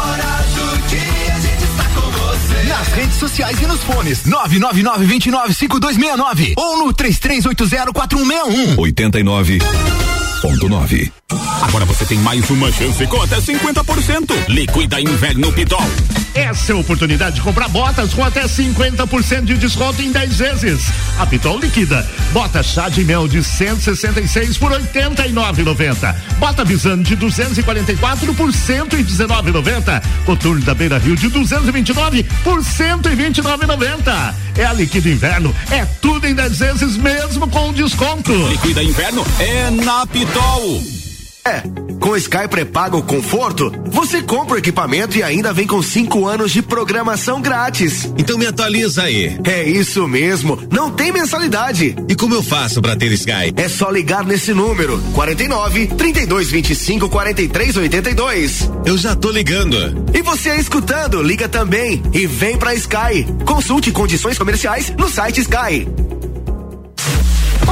Sociais e nos fones. 999-295269 ou no 33804161. 89.9. Agora você tem mais uma chance com até 50%. Liquida Inverno Pitol. Essa é a oportunidade de comprar botas com até 50% de desconto em 10 vezes. A Pitol liquida. Bota chá de mel de 166 por 89,90. Bota Visano de 244 por 119,90. Coturno da Beira Rio de 229 por 129,90. É a liquida inverno. É tudo em 10 vezes mesmo com desconto. Liquida Inverno é na Pitol. É, com Sky pré-pago conforto, você compra o equipamento e ainda vem com cinco anos de programação grátis. Então me atualiza aí. É isso mesmo, não tem mensalidade. E como eu faço pra ter Sky? É só ligar nesse número, 49 32 25 43 82. Eu já tô ligando. E você escutando, liga também e vem pra Sky. Consulte condições comerciais no site Sky.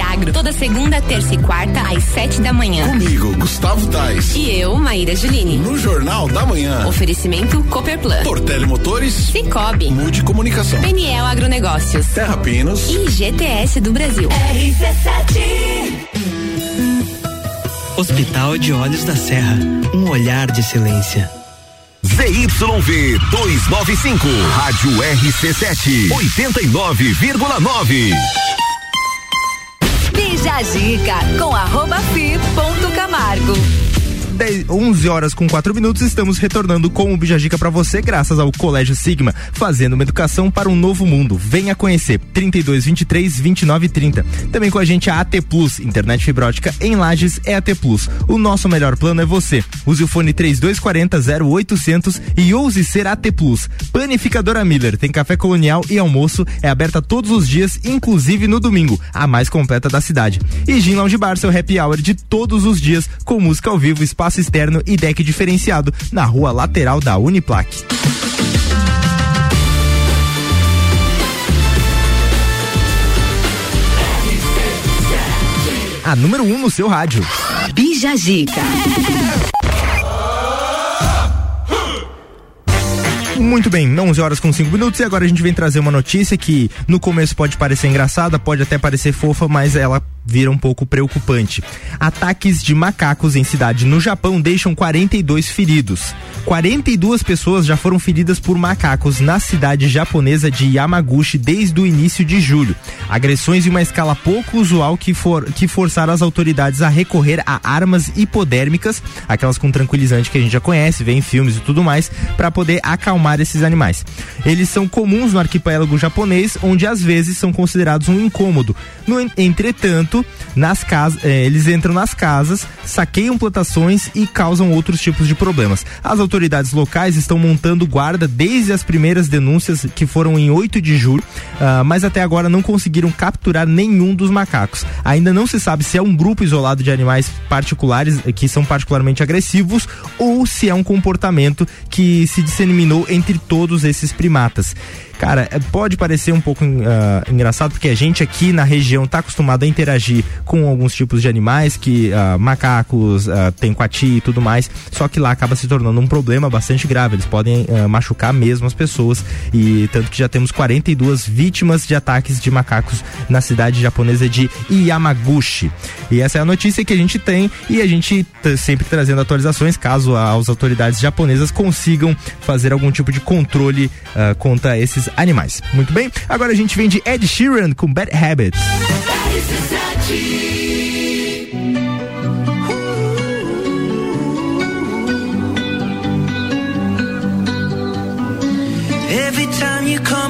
Agro, toda segunda, terça e quarta, às sete da manhã. Comigo, Gustavo Tais. E eu, Maíra Juline. No Jornal da Manhã. Oferecimento Copperplan. Portele Motores. Cicobi. Mude Comunicação. Peniel Agronegócios. Terra Pinos. E GTS do Brasil. RC7. Hospital de Olhos da Serra, um olhar de excelência. ZYV 295, Rádio RC7, 89,9. A dica com arroba fi ponto Camargo. 10, 11 horas com 4 minutos, estamos retornando com o Bijagica para você, graças ao Colégio Sigma, fazendo uma educação para um novo mundo. Venha conhecer 32 23 29 30. Também com a gente a AT Plus, internet fibra ótica em Lages é AT Plus. O nosso melhor plano é você. Use o fone 3240 0800 e ouse ser AT Plus. Panificadora Miller tem café colonial e almoço, é aberta todos os dias, inclusive no domingo, a mais completa da cidade. E Gin Lounge Bar, seu happy hour de todos os dias, com música ao vivo, espaço externo e deck diferenciado na rua lateral da Uniplac. A número 1 um no seu rádio. Bija Gica. Muito bem, 11 horas com 5 minutos e agora a gente vem trazer uma notícia que no começo pode parecer engraçada, pode até parecer fofa, mas ela vira um pouco preocupante. Ataques de macacos em cidade no Japão deixam 42 feridos. 42 pessoas já foram feridas por macacos na cidade japonesa de Yamaguchi desde o início de julho. Agressões em uma escala pouco usual que, for, que forçaram as autoridades a recorrer a armas hipodérmicas, aquelas com tranquilizante que a gente já conhece, vê em filmes e tudo mais, para poder acalmar esses animais. Eles são comuns no arquipélago japonês, onde às vezes são considerados um incômodo. No, entretanto, nas casas, eh, eles entram nas casas, saqueiam plantações e causam outros tipos de problemas. As autoridades locais estão montando guarda desde as primeiras denúncias que foram em 8 de julho, ah, mas até agora não conseguiram capturar nenhum dos macacos. Ainda não se sabe se é um grupo isolado de animais particulares eh, que são particularmente agressivos ou se é um comportamento que se disseminou entre todos esses primatas. Cara, é, pode parecer um pouco uh, engraçado porque a gente aqui na região tá acostumado a interagir com alguns tipos de animais que uh, macacos, uh, tem coati e tudo mais, só que lá acaba se tornando um problema bastante grave. Eles podem machucar mesmo as pessoas e tanto que já temos 42 vítimas de ataques de macacos na cidade japonesa de Yamaguchi. E essa é a notícia que a gente tem e a gente tá sempre trazendo atualizações caso as autoridades japonesas consigam fazer algum tipo de controle contra esses animais. Muito bem, agora a gente vem de Ed Sheeran com Bad Habits. Every time you come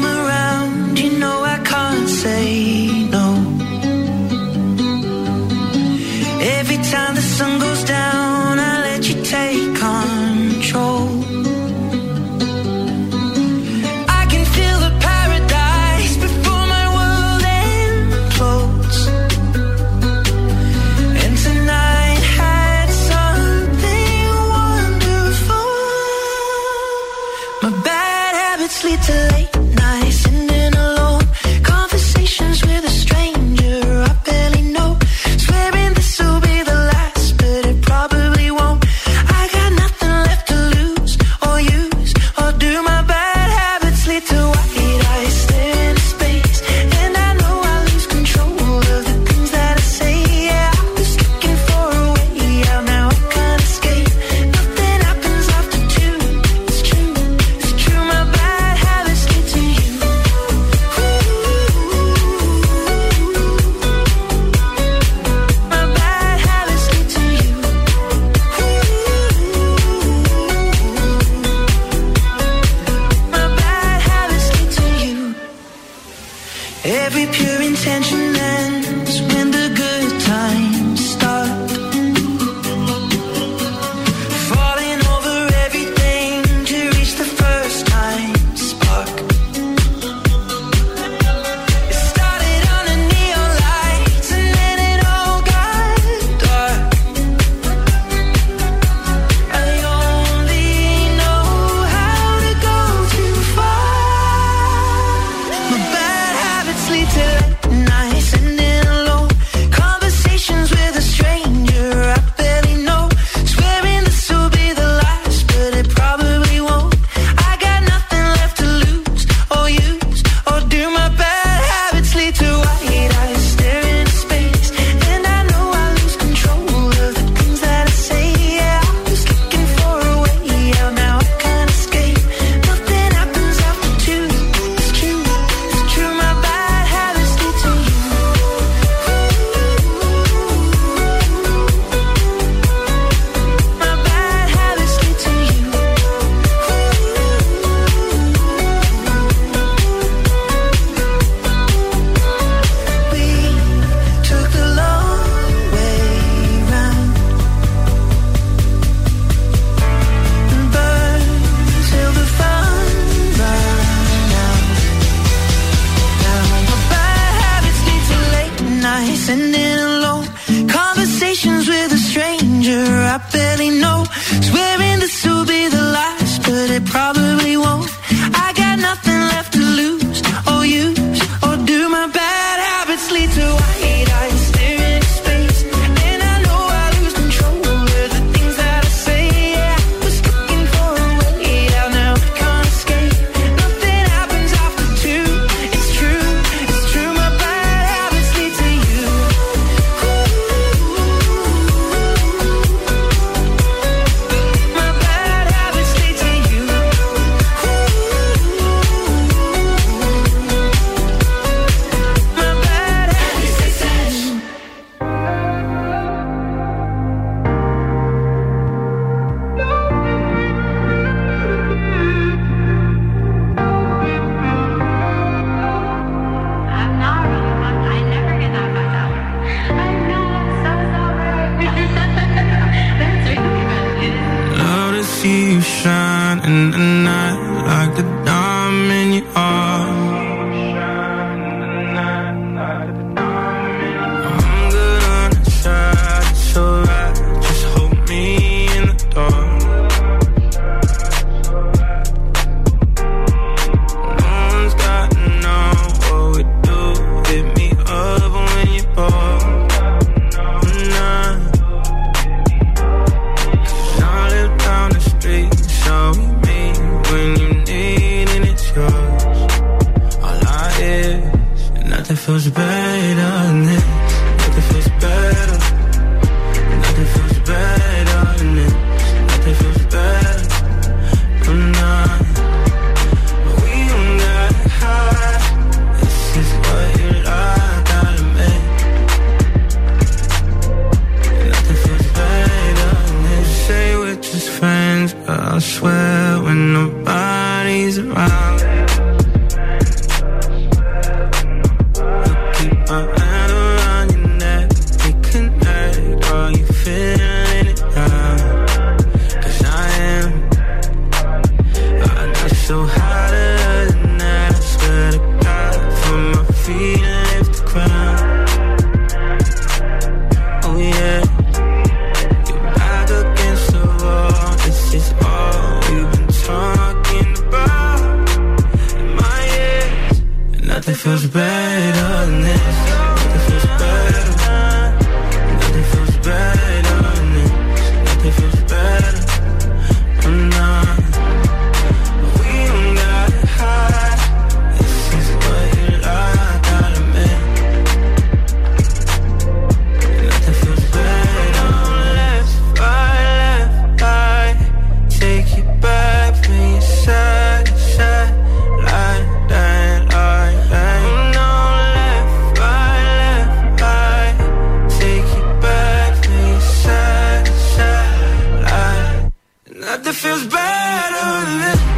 feels better than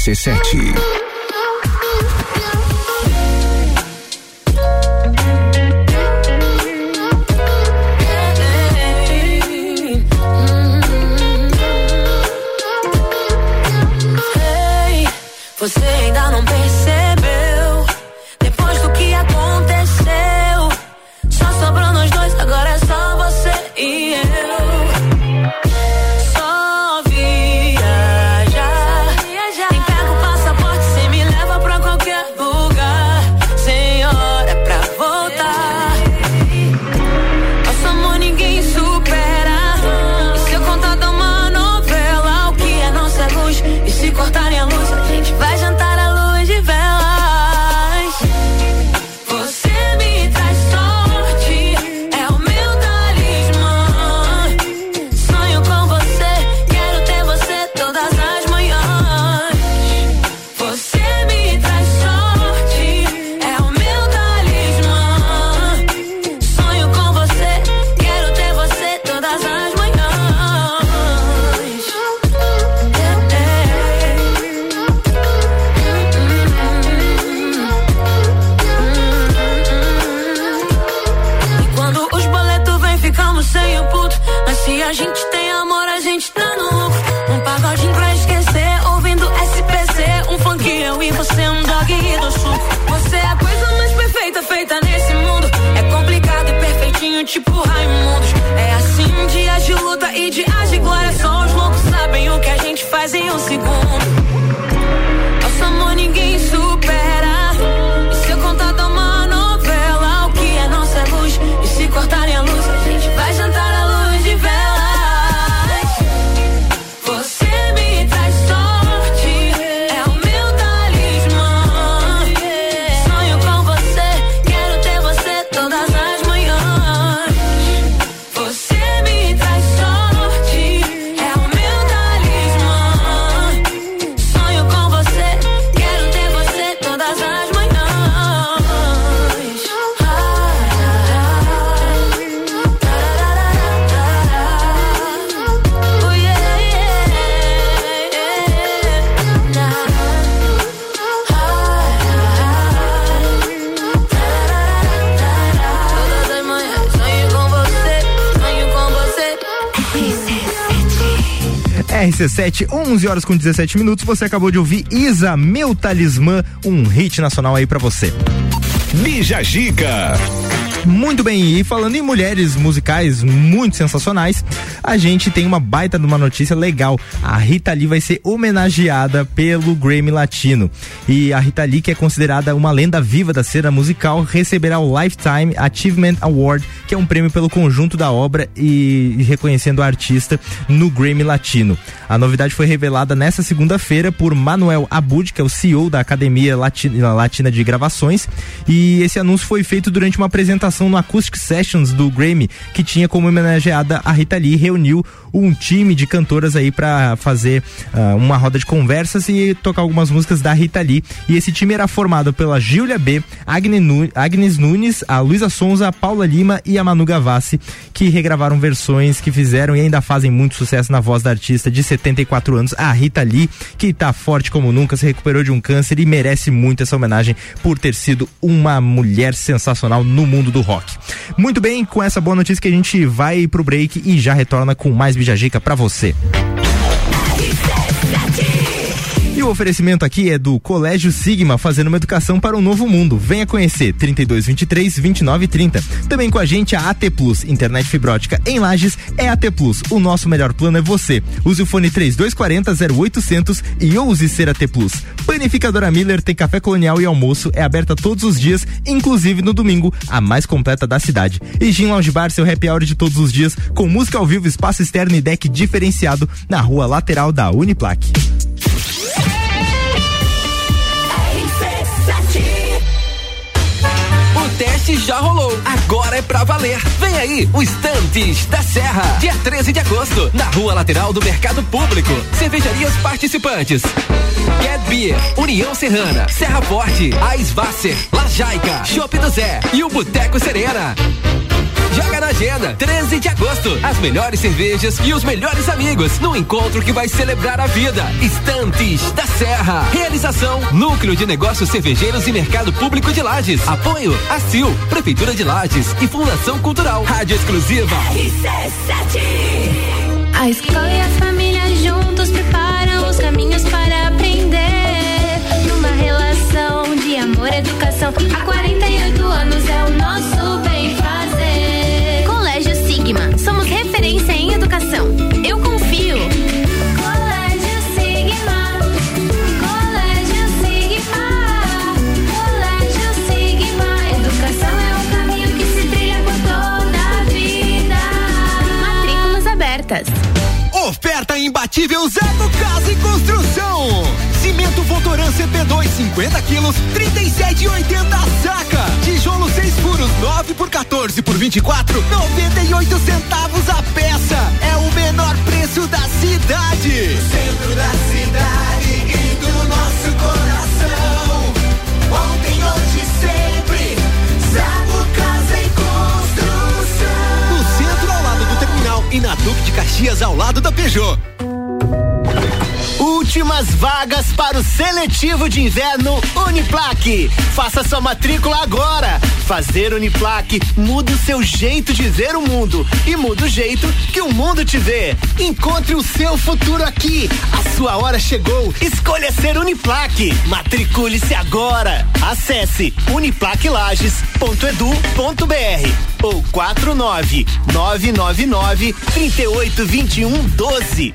RC7. RC7, 11 horas com 17 minutos. Você acabou de ouvir Isa, meu talismã, um hit nacional aí pra você. Bija Giga. Muito bem, e falando em mulheres musicais muito sensacionais, a gente tem uma baita de uma notícia legal. A Rita Lee vai ser homenageada pelo Grammy Latino. E a Rita Lee, que é considerada uma lenda viva da cena musical, receberá o Lifetime Achievement Award, que é um prêmio pelo conjunto da obra e, reconhecendo a artista no Grammy Latino. A novidade foi revelada nesta segunda-feira por Manuel Abud, que é o CEO da Academia Latina de Gravações, e esse anúncio foi feito durante uma apresentação no Acoustic Sessions do Grammy, que tinha como homenageada a Rita Lee, reuniu um time de cantoras aí para fazer uh, uma roda de conversas e tocar algumas músicas da Rita Lee. E esse time era formado pela Júlia B, Agnes Nunes, a Luísa Sonza, a Paula Lima e a Manu Gavassi, que regravaram versões que fizeram e ainda fazem muito sucesso na voz da artista de 74 anos, a Rita Lee, que tá forte como nunca, se recuperou de um câncer e merece muito essa homenagem por ter sido uma mulher sensacional no mundo do rock. Muito bem, com essa boa notícia que a gente vai pro break e já retorna com mais Bijajica para você. E o oferecimento aqui é do Colégio Sigma, fazendo uma educação para um novo mundo. Venha conhecer 3223 2930. Também com a gente a AT Plus, internet fibrótica em Lages é AT Plus. O nosso melhor plano é você. Use o fone 3240 0800 e ouse ser AT Plus. Panificadora Miller tem café colonial e almoço, é aberta todos os dias, inclusive no domingo, a mais completa da cidade. E Gin Lounge Bar, seu happy hour de todos os dias, com música ao vivo, espaço externo e deck diferenciado na rua lateral da Uniplaque. Teste já rolou, agora é pra valer. Vem aí, o Estantes da Serra, dia 13 de agosto, na rua lateral do Mercado Público. Cervejarias participantes: Get Beer, União Serrana, Serra Forte, Aisvasser, Lajaica, Chopp do Zé e o Boteco Serena. Joga na agenda, 13 de agosto. As melhores cervejas e os melhores amigos no encontro que vai celebrar a vida. Estantes da Serra. Realização: Núcleo de Negócios Cervejeiros e Mercado Público de Lages. Apoio: ACIL, Prefeitura de Lages e Fundação Cultural. Rádio Exclusiva. A escola e a família juntos preparam os caminhos para aprender. Numa relação de amor educação, há 48 Imbatível Zago Casa e Construção. Cimento Votoran CP2 50 quilos, 37,80 saca. Tijolo 6 furos 9 por 14 por 24, 98 centavos a peça. É o menor preço da cidade. Centro da cidade e do nosso coração. Ontem, hoje, sempre. Zago Casa e Construção. No centro, ao lado do terminal e na Duque de Caxias, ao lado da Peugeot. Últimas vagas para o seletivo de inverno Uniplaque. Faça sua matrícula agora. Fazer Uniplaque muda o seu jeito de ver o mundo e muda o jeito que o mundo te vê. Encontre o seu futuro aqui. A sua hora chegou. Escolha ser Uniplaque. Matricule-se agora. Acesse uniplaquelages.edu.br ou 49 999 3821 12.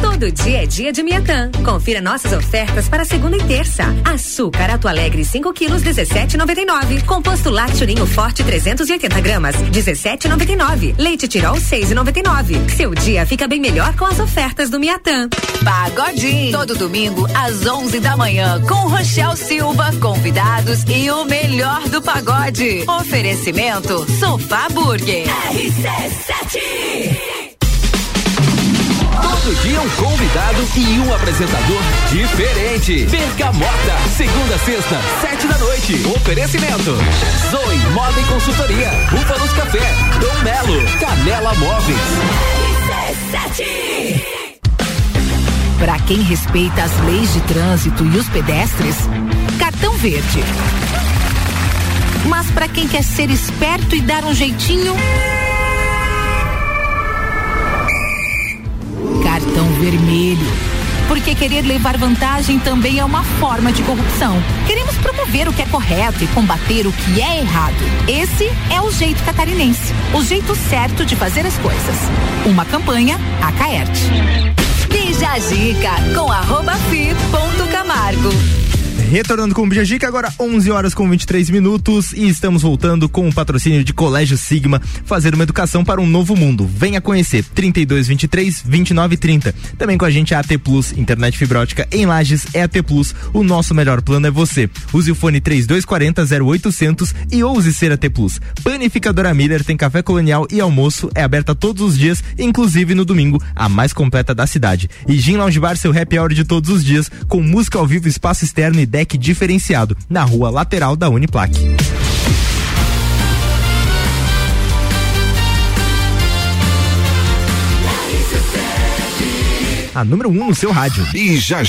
Todo dia é dia de Miatã. Confira nossas ofertas para segunda e terça. Açúcar Ato Alegre 5 quilos 17,99. Composto lácteo Ninho Forte 380 gramas 17,99. Leite Tirol 6,99. Seu dia fica bem melhor com as ofertas do Miatã. Pagodinho, todo domingo às 11 da manhã com Rochel Silva, convidados e o melhor do pagode. Oferecimento Sofá Burger. RC7. Todo dia um convidado e um apresentador diferente. Bergamota, segunda sexta, sete da noite. Oferecimento. Zoe Moda e Consultoria. Búfalos Café. Dom Melo. Canela Móveis. Para quem respeita as leis de trânsito e os pedestres, cartão verde. Mas para quem quer ser esperto e dar um jeitinho, cartão vermelho. Porque querer levar vantagem também é uma forma de corrupção. Queremos promover o que é correto e combater o que é errado. Esse é o jeito catarinense, o jeito certo de fazer as coisas. Uma campanha Acaerte. Bija a dica com arroba fi ponto Camargo. Retornando com o Bija Dica, agora 11 horas com 23 minutos e estamos voltando com o patrocínio de Colégio Sigma, fazer uma educação para um novo mundo. Venha conhecer 3223 2930. Também com a gente a AT Plus, internet fibra ótica em Lages é AT Plus. O nosso melhor plano é você. Use o fone 3240 0800 e ouse ser AT Plus. Panificadora Miller tem café colonial e almoço, é aberta todos os dias, inclusive no domingo, a mais completa da cidade. E Gin Lounge Bar, seu happy hour de todos os dias, com música ao vivo, espaço externo e deck diferenciado, na rua lateral da Uniplaque. A número 1 um no seu rádio. Bija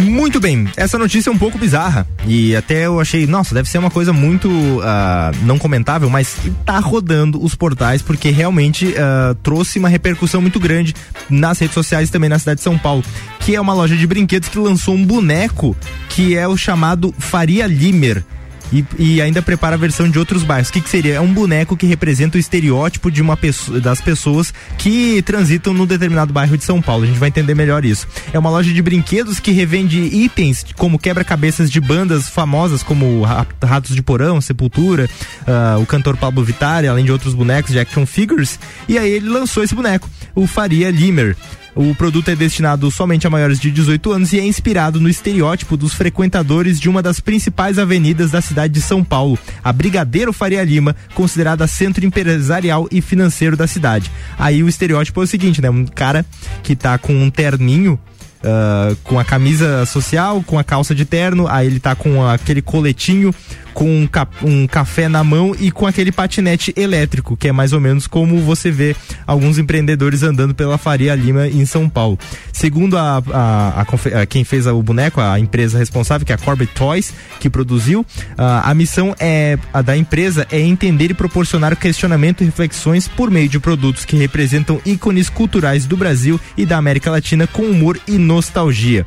Muito bem, essa notícia é um pouco bizarra e até eu achei, nossa, deve ser uma coisa muito ah, não comentável, mas tá rodando os portais porque realmente ah, trouxe uma repercussão muito grande nas redes sociais também na cidade de São Paulo, que é uma loja de brinquedos que lançou um boneco que é o chamado Faria Limer. E, e ainda prepara a versão de outros bairros. O que, que seria? É um boneco que representa o estereótipo de uma pessoa, das pessoas que transitam num determinado bairro de São Paulo. A gente vai entender melhor isso. É uma loja de brinquedos que revende itens como quebra-cabeças de bandas famosas como Ra- Ratos de Porão, Sepultura, ah, o cantor Pablo Vittar, além de outros bonecos de action figures. E aí ele lançou esse boneco, o Faria Limer. O produto é destinado somente a maiores de 18 anos e é inspirado no estereótipo dos frequentadores de uma das principais avenidas da cidade de São Paulo, a Brigadeiro Faria Lima, considerada centro empresarial e financeiro da cidade. Aí o estereótipo é o seguinte, né? Um cara que tá com um terninho ah, com a camisa social, com a calça de terno, aí ele tá com aquele coletinho, com um, ca- um café na mão e com aquele patinete elétrico, que é mais ou menos como você vê alguns empreendedores andando pela Faria Lima em São Paulo. Segundo a, a- a a quem fez o boneco, a empresa responsável, que é a Corbett Toys, que produziu, a missão é da empresa é entender e proporcionar questionamento e reflexões por meio de produtos que representam ícones culturais do Brasil e da América Latina com humor e nostalgia.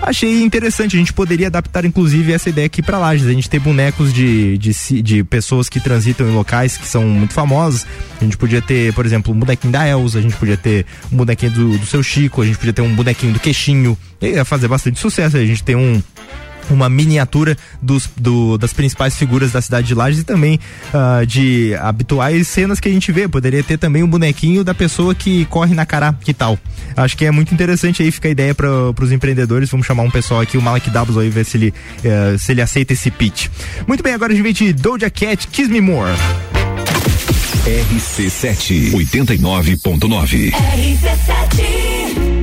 Achei interessante, a gente poderia adaptar inclusive essa ideia aqui para Lages, a gente ter bonecos de, de, de pessoas que transitam em locais que são muito famosos, a gente podia ter, por exemplo, um bonequinho da Elza, a gente podia ter um bonequinho do, do seu Chico, a gente podia ter um bonequinho do Queixinho, ia fazer bastante sucesso, a gente tem um uma miniatura dos, do, das principais figuras da cidade de Lages e também uh, de habituais cenas que a gente vê. Poderia ter também um bonequinho da pessoa que corre na cara, que tal? Acho que é muito interessante aí, fica a ideia para os empreendedores. Vamos chamar um pessoal aqui, o Malak Dabos, aí, ver se ele, uh, se ele aceita esse pitch. Muito bem, agora a gente vem de Doja Cat, Kiss Me More. RC7 89.9 RC7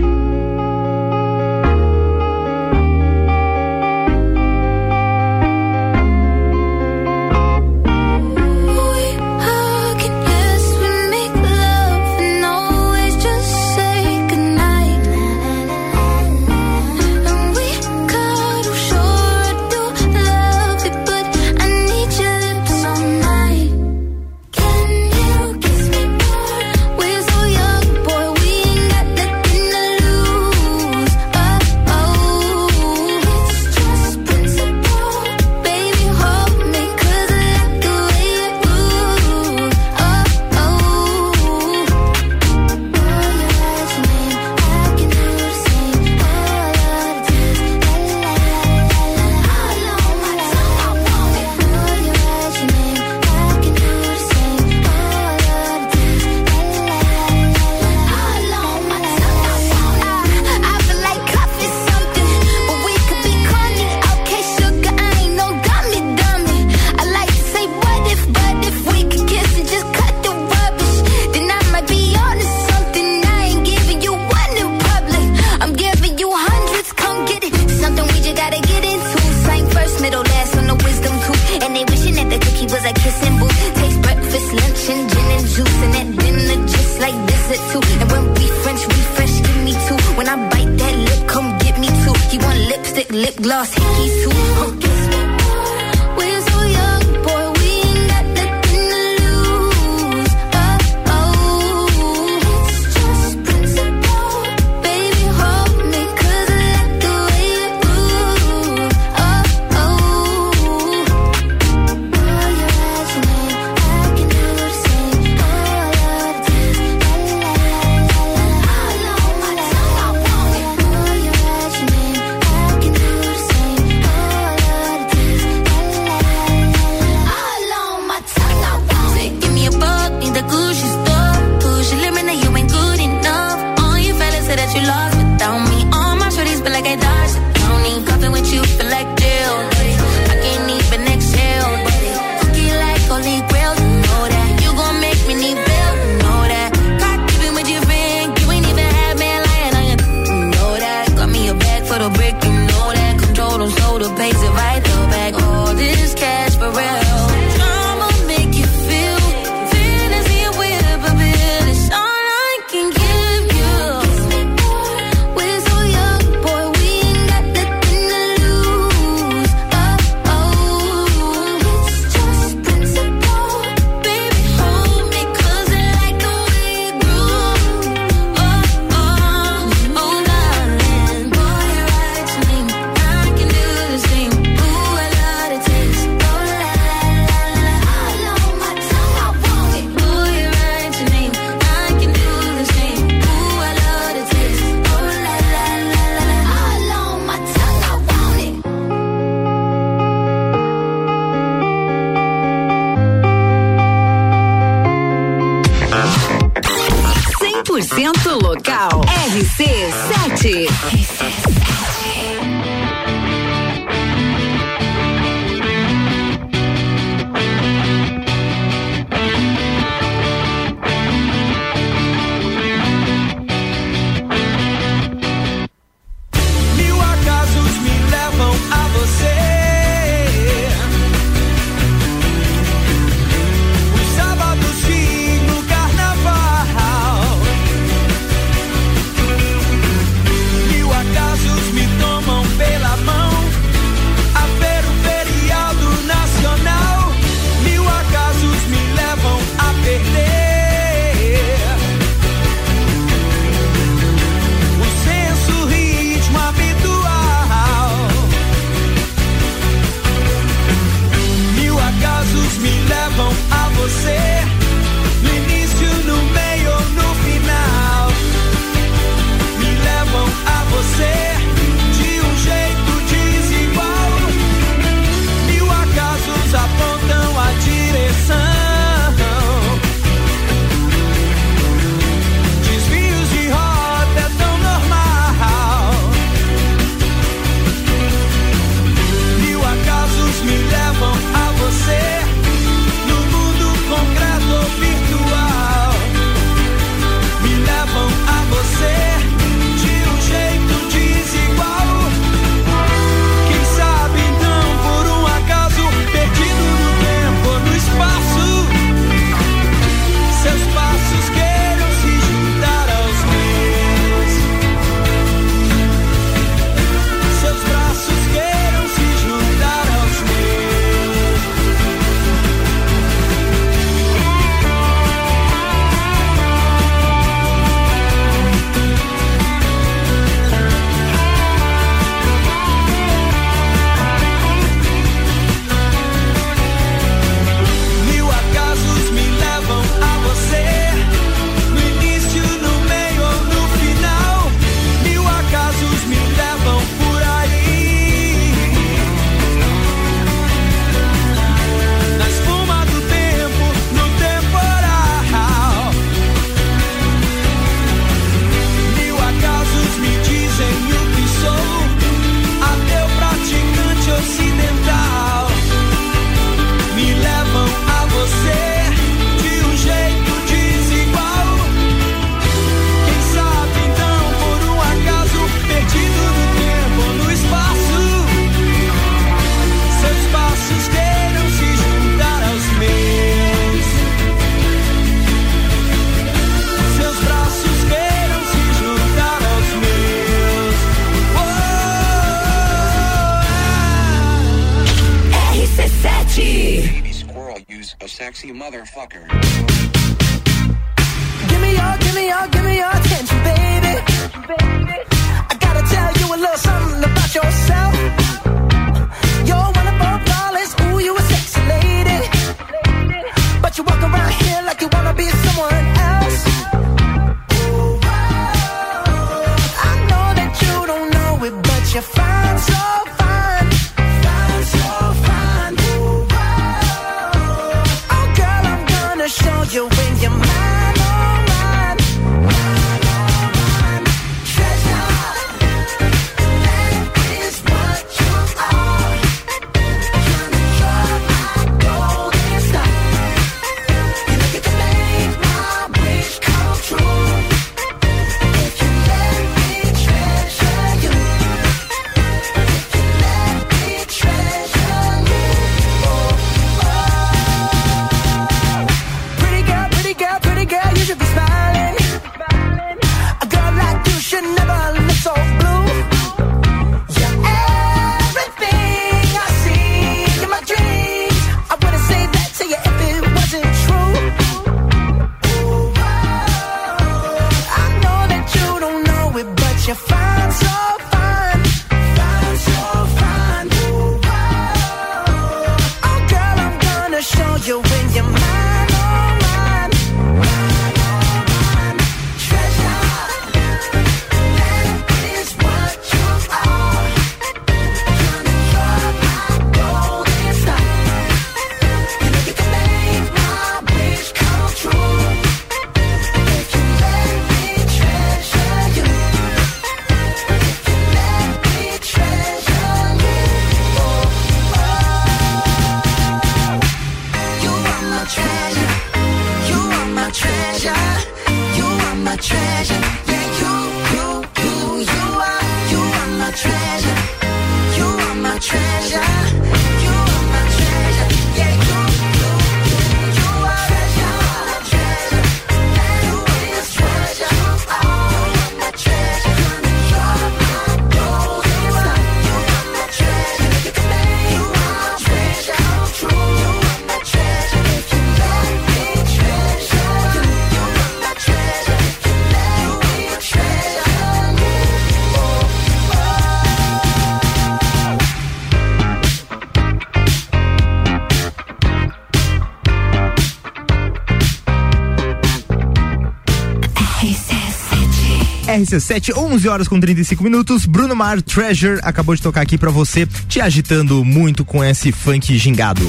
RC7, 11 horas com 35 minutos. Bruno Mar Treasure acabou de tocar aqui pra você, te agitando muito com esse funk gingado.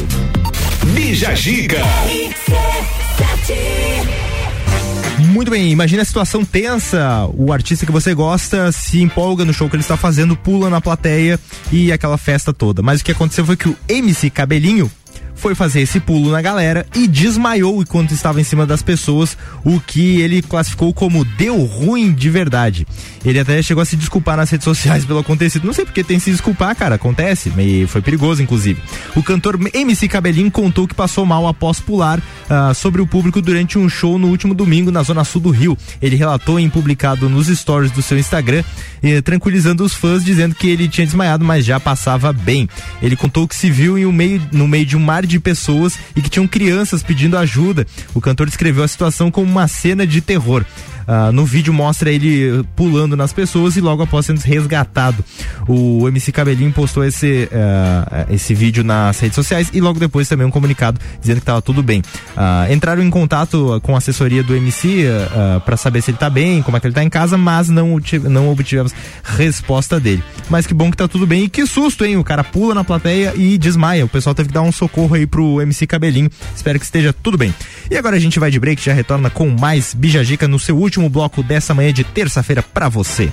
Bija Giga. Muito bem, imagina a situação tensa. O artista que você gosta se empolga no show que ele está fazendo, pula na plateia e aquela festa toda. Mas o que aconteceu foi que o MC Cabelinho foi fazer esse pulo na galera e desmaiou enquanto estava em cima das pessoas, o que ele classificou como deu ruim de verdade. Ele até chegou a se desculpar nas redes sociais pelo acontecido. Não sei porque tem que se desculpar, cara, acontece, e foi perigoso inclusive. O cantor MC Cabelinho contou que passou mal após pular ah, sobre o público durante um show no último domingo na zona sul do Rio. Ele relatou em publicado nos stories do seu Instagram, eh, tranquilizando os fãs dizendo que ele tinha desmaiado, mas já passava bem. Ele contou que se viu em um meio, no meio de um mar de pessoas e que tinham crianças pedindo ajuda. O cantor descreveu a situação como uma cena de terror. Ah, no vídeo mostra ele eh, pulando nas pessoas e logo após sendo resgatado. O MC Cabelinho postou esse, ah, esse vídeo nas redes sociais e logo depois também um comunicado dizendo que estava tudo bem. Ah, entraram em contato com a assessoria do MC para saber se ele tá bem, como é que ele tá em casa, mas não, não obtivemos resposta dele. Mas que bom que tá tudo bem e que susto, hein? O cara pula na plateia e desmaia. O pessoal teve que dar um socorro aí pro MC Cabelinho. Espero que esteja tudo bem. E agora a gente vai de break, já retorna com mais Bijagica no seu último bloco dessa manhã de terça-feira pra você.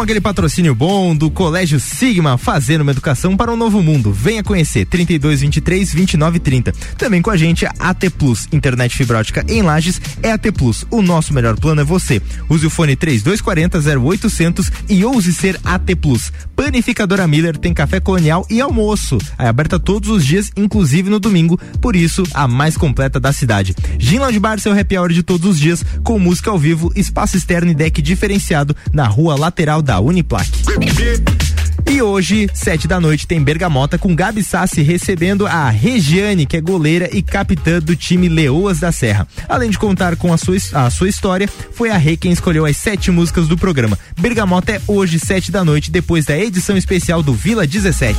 Aquele patrocínio bom do Colégio Sigma, fazendo uma educação para um novo mundo. Venha conhecer 3223 2930. Também com a gente AT Plus, internet fibra ótica em Lages é AT Plus. O nosso melhor plano é você. Use o fone 3240 0800 e ouse ser AT Plus. Panificadora Miller tem café colonial e almoço. É aberta todos os dias, inclusive no domingo, por isso a mais completa da cidade. Gin Lounge Bar, seu happy hour de todos os dias, com música ao vivo, espaço externo e deck diferenciado na rua lateral da Uniplac. E hoje, sete da noite, tem Bergamota com Gabi Sassi recebendo a Regiane, que é goleira e capitã do time Leoas da Serra. Além de contar com a sua, a sua história, foi a Rei quem escolheu as sete músicas do programa. Bergamota é hoje, sete da noite, depois da edição especial do Vila 17.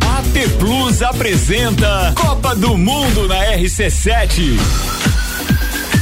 AT Plus apresenta Copa do Mundo na RC7.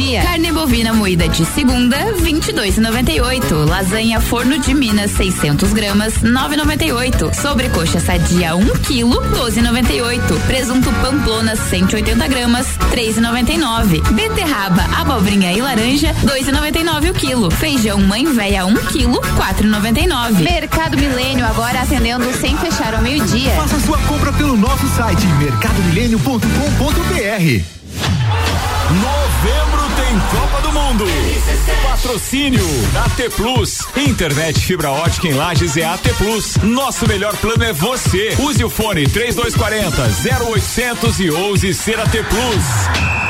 dia. Carne bovina moída de segunda, 22,98. Lasanha forno de Minas, 600 gramas, 9,98. Sobrecoxa sadia 1 quilo, 12,98. Presunto pamplona, 180 gramas, 3,99. Beterraba, abobrinha e laranja, 2,99 o quilo. Feijão mãe véia 1 quilo, 4,99. Mercado Milênio agora atendendo sem fechar ao meio-dia. Faça sua compra pelo nosso site mercadomilênio.com.br. Copa do Mundo. Patrocínio AT Plus. Internet fibra ótica em Lages é AT Plus. Nosso melhor plano é você. Use o fone 3240 0800 e ouse ser AT Plus.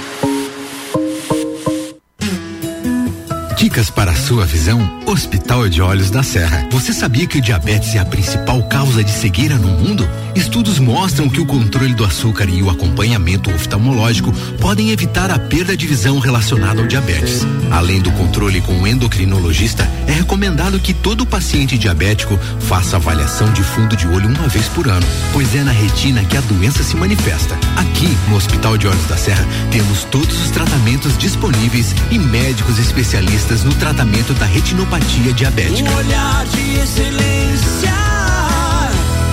Dicas para a sua visão? Hospital de Olhos da Serra. Você sabia que o diabetes é a principal causa de cegueira no mundo? Estudos mostram que o controle do açúcar e o acompanhamento oftalmológico podem evitar a perda de visão relacionada ao diabetes. Além do controle com o endocrinologista, é recomendado que todo paciente diabético faça avaliação de fundo de olho uma vez por ano, pois é na retina que a doença se manifesta. Aqui, no Hospital de Olhos da Serra, temos todos os tratamentos disponíveis e médicos especialistas no tratamento da retinopatia diabética. Um olhar de excelência.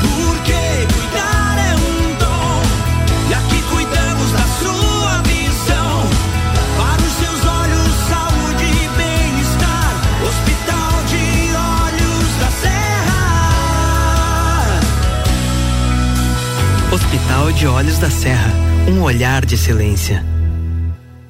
Porque cuidar é um dom. E aqui cuidamos da sua visão. Para os seus olhos, saúde e bem-estar. Hospital de Olhos da Serra. Hospital de Olhos da Serra. Um olhar de excelência.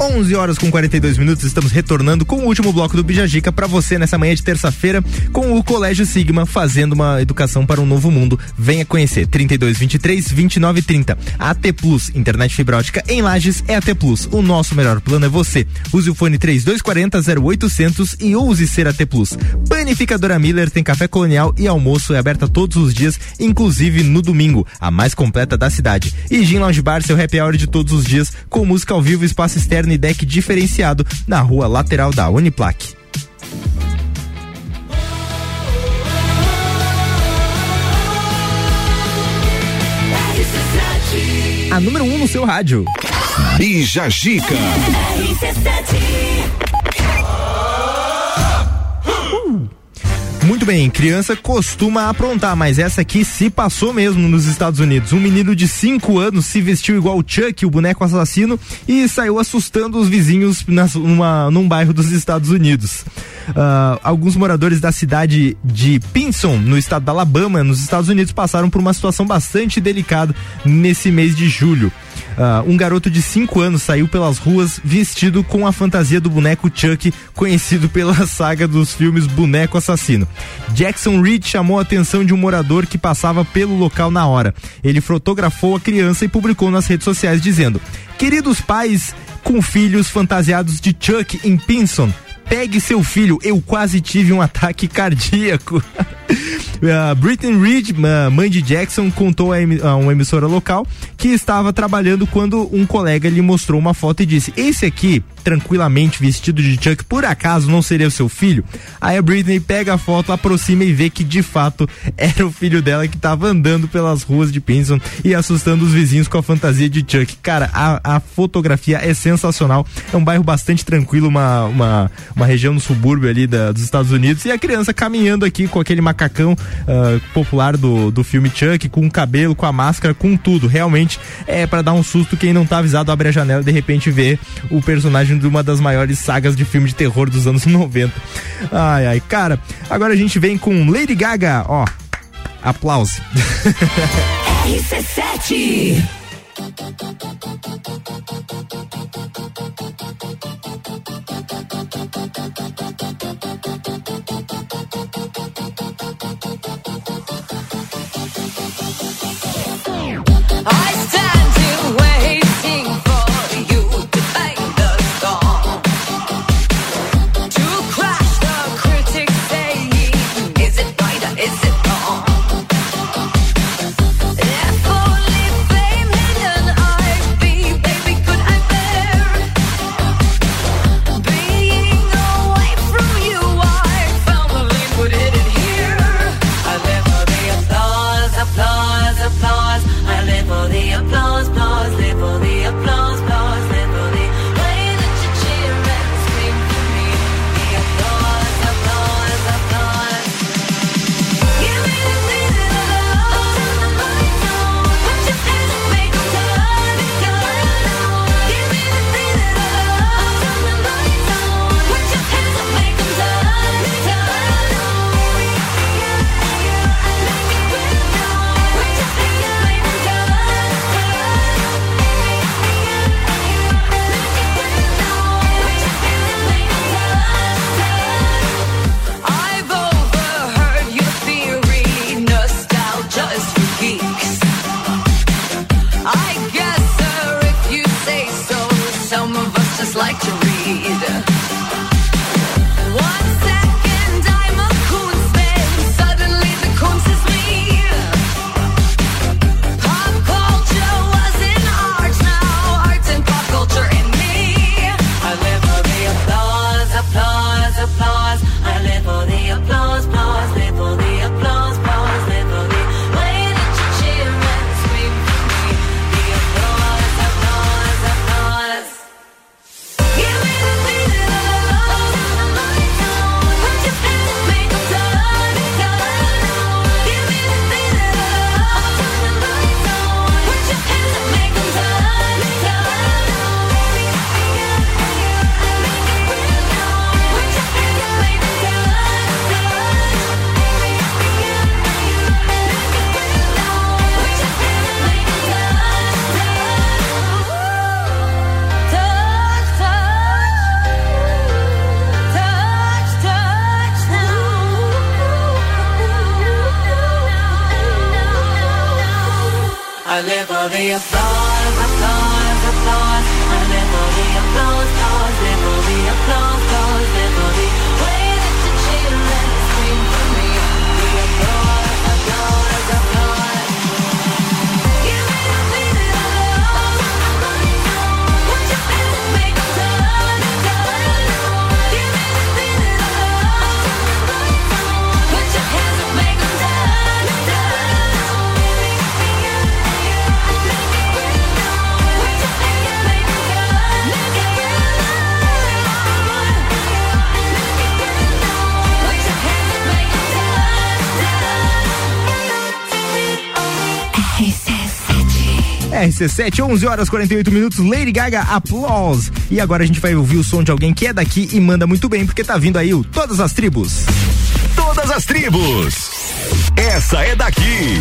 11 horas com 42 minutos, estamos retornando com o último bloco do Bijagica para você nessa manhã de terça-feira com o Colégio Sigma fazendo uma educação para um novo mundo. Venha conhecer 32 23 29 30. AT Plus, internet fibra ótica em Lages é AT Plus. O nosso melhor plano é você. Use o fone 3240 0800 e ouse ser AT Plus. Panificadora Miller tem café colonial e almoço é aberta todos os dias, inclusive no domingo, a mais completa da cidade. E Gin Lounge Bar, seu happy hour de todos os dias, com música ao vivo, espaço externo deck diferenciado na rua lateral da Uniplaque. A número 1 um no seu rádio. Bija Gica. Muito bem, criança costuma aprontar, mas essa aqui se passou mesmo nos Estados Unidos. Um menino de 5 anos se vestiu igual Chuck, o boneco assassino, e saiu assustando os vizinhos nas, numa, num bairro dos Estados Unidos. Uh, alguns moradores da cidade de Pinson, no estado da Alabama, nos Estados Unidos, passaram por uma situação bastante delicada nesse mês de julho. Uh, um garoto de 5 anos saiu pelas ruas vestido com a fantasia do boneco Chuck, conhecido pela saga dos filmes Boneco Assassino. Jackson Reed chamou a atenção de um morador que passava pelo local na hora. Ele fotografou a criança e publicou nas redes sociais dizendo: Queridos pais com filhos fantasiados de Chuck em Pinson, pegue seu filho, eu quase tive um ataque cardíaco. Uh, Britney Reed, mãe de Jackson, contou a, a, uma emissora local que estava trabalhando quando um colega lhe mostrou uma foto e disse: Esse aqui, tranquilamente vestido de Chuck, por acaso não seria o seu filho? Aí a Britney pega a foto, aproxima e vê que de fato era o filho dela que estava andando pelas ruas de Pinson e assustando os vizinhos com a fantasia de Chuck. Cara, a, a fotografia é sensacional. É um bairro bastante tranquilo, uma, uma, uma região no subúrbio ali da, dos Estados Unidos. E a criança caminhando aqui com aquele macacão uh, popular do, do filme Chuck, com o cabelo, com a máscara, com tudo. Realmente é para dar um susto quem não tá avisado, abre a janela e de repente vê o personagem de uma das maiores sagas de filme de terror dos anos 90. Ai, ai, cara, agora a gente vem com Lady Gaga, ó. Aplausos. RC7 RC7, 11 horas 48 minutos, Lady Gaga Applause. E agora a gente vai ouvir o som de alguém que é daqui e manda muito bem, porque tá vindo aí o Todas as Tribos. Todas as Tribos. Essa é daqui.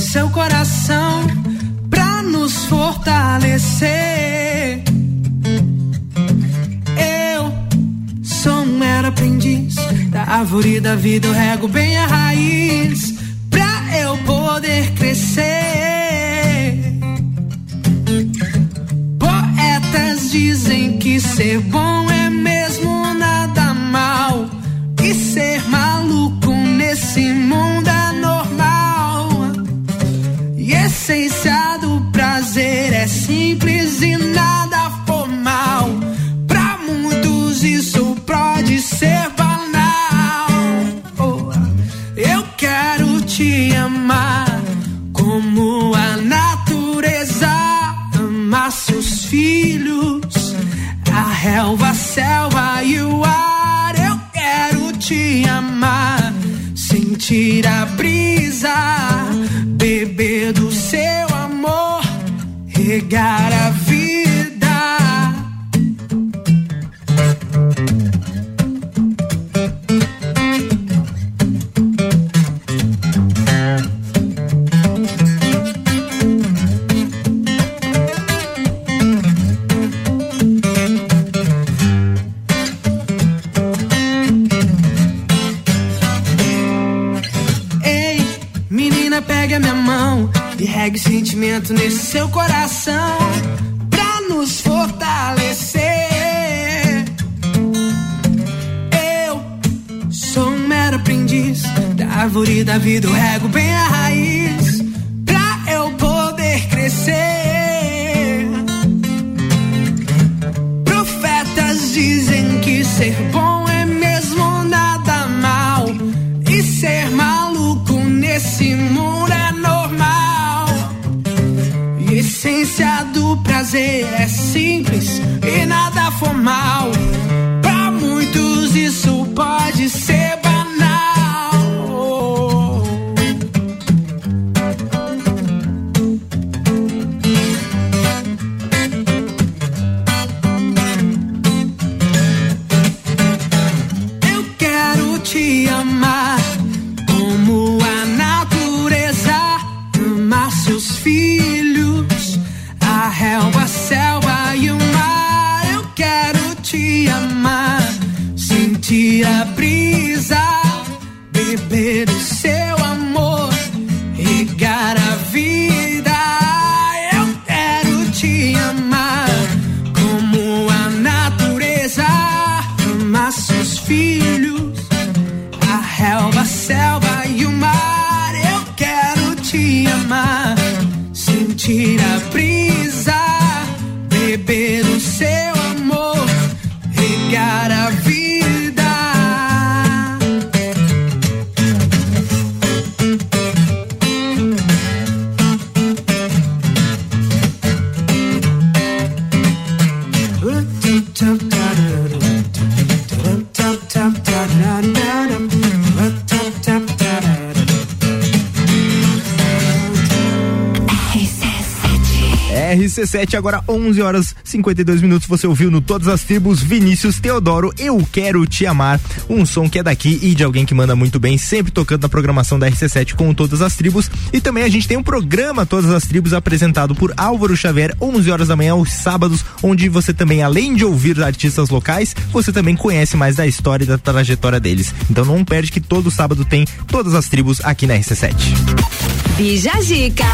so RC7, agora 11 horas 52 minutos. Você ouviu no Todas as Tribos Vinícius Teodoro, Eu Quero Te Amar. Um som que é daqui e de alguém que manda muito bem, sempre tocando na programação da RC7 com Todas as Tribos. E também a gente tem um programa Todas as Tribos apresentado por Álvaro Xavier, 11 horas da manhã, aos sábados, onde você também, além de ouvir artistas locais, você também conhece mais da história e da trajetória deles. Então não perde que todo sábado tem Todas as Tribos aqui na RC7. Bija Zica.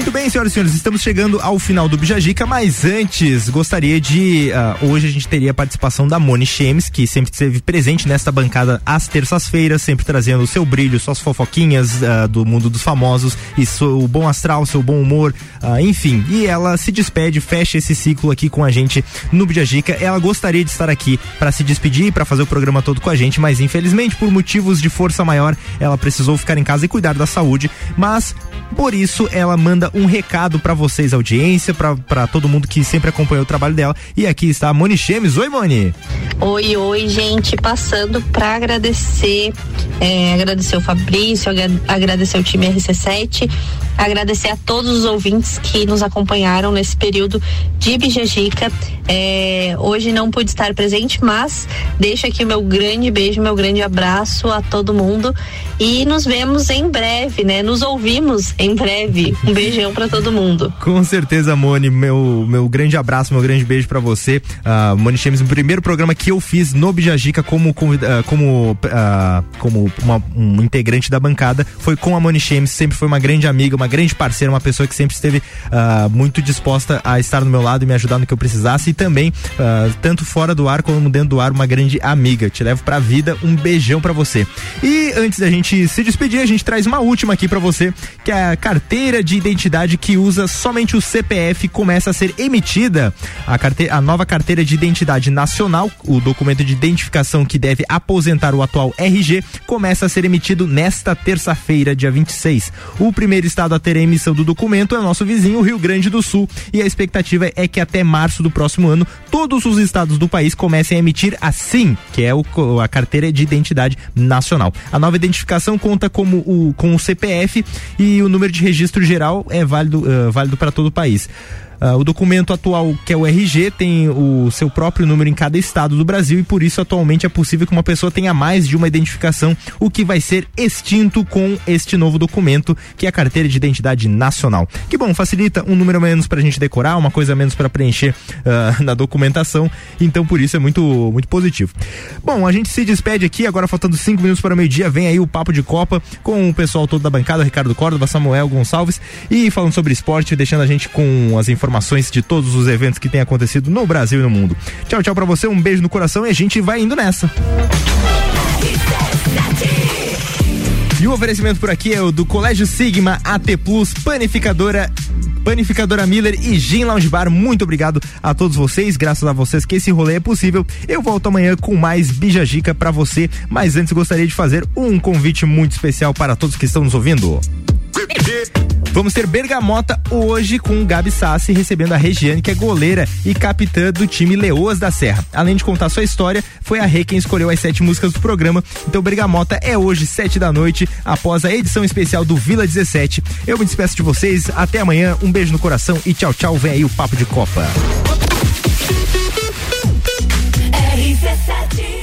Muito bem, senhoras e senhores, estamos chegando ao final do Bijagica, mas antes gostaria de. Uh, hoje a gente teria a participação da Moni Chemes, que sempre esteve presente nesta bancada às terças-feiras, sempre trazendo o seu brilho, suas fofoquinhas uh, do mundo dos famosos e seu bom astral, seu bom humor, uh, enfim. E ela se despede, fecha esse ciclo aqui com a gente no Bijagica. Ela gostaria de estar aqui para se despedir e para fazer o programa todo com a gente, mas infelizmente, por motivos de força maior, ela precisou ficar em casa e cuidar da saúde. Mas por isso, ela manda um recado para vocês, audiência, para todo mundo que sempre acompanhou o trabalho dela. E aqui está a Moni Chemes. Oi, Moni. Oi, oi, gente. Passando para agradecer, é, agradecer o Fabrício, agradecer o time RC7, agradecer a todos os ouvintes que nos acompanharam nesse período de Bijajica. É, hoje não pude estar presente, mas deixo aqui o meu grande beijo, meu grande abraço a todo mundo e nos vemos em breve, né? Nos ouvimos em breve. Um beijão para todo mundo. Com certeza, Moni, meu meu grande abraço, meu grande beijo para você. Uh, Moni Chemes, o primeiro programa que eu fiz no Bijajica como como uh, como, uh, como uma, um integrante da bancada foi com a Moni Chemes, sempre foi uma grande amiga, uma grande parceira, uma pessoa que sempre esteve muito disposta a estar no meu lado e me ajudar no que eu precisasse e também tanto fora do ar como dentro do ar uma grande amiga. Te levo pra vida, um beijão para você. E antes da gente se despedir, a gente traz uma última aqui para você, que é a carteira de identidade que usa somente o CPF começa a ser emitida. A, carteira, a nova carteira de identidade nacional, o documento de identificação que deve aposentar o atual RG, começa a ser emitido nesta terça-feira, dia 26. O primeiro estado a ter a emissão do documento é o nosso vizinho, o Rio Grande do Sul, e a expectativa é que até março do próximo ano todos os estados do país comecem a emitir assim, que é o, a carteira de identidade nacional. A nova identificação conta como o, com o CPF e o número de registro geral é válido, uh, válido para todo o país. Uh, o documento atual, que é o RG, tem o seu próprio número em cada estado do Brasil e por isso atualmente é possível que uma pessoa tenha mais de uma identificação, o que vai ser extinto com este novo documento, que é a carteira de identidade nacional. Que bom, facilita um número menos para a gente decorar, uma coisa menos para preencher uh, na documentação, então por isso é muito, muito positivo. Bom, a gente se despede aqui, agora faltando cinco minutos para o meio-dia, vem aí o Papo de Copa com o pessoal todo da bancada, Ricardo Córdova, Samuel Gonçalves, e falando sobre esporte, deixando a gente com as informações informações de todos os eventos que têm acontecido no Brasil e no mundo. Tchau, tchau para você, um beijo no coração e a gente vai indo nessa. E o oferecimento por aqui é o do Colégio Sigma, AT Plus, Panificadora Panificadora Miller e Gin Lounge Bar. Muito obrigado a todos vocês, graças a vocês que esse rolê é possível. Eu volto amanhã com mais Bijagica para você, mas antes gostaria de fazer um convite muito especial para todos que estão nos ouvindo. Vamos ter Bergamota hoje com o Gabi Sassi recebendo a Regiane, que é goleira e capitã do time Leoas da Serra. Além de contar sua história, foi a Rê quem escolheu as sete músicas do programa. Então Bergamota é hoje, sete da noite, após a edição especial do Vila 17. Eu me despeço de vocês, até amanhã, um beijo no coração e tchau, tchau. Vem aí o Papo de Copa. RC7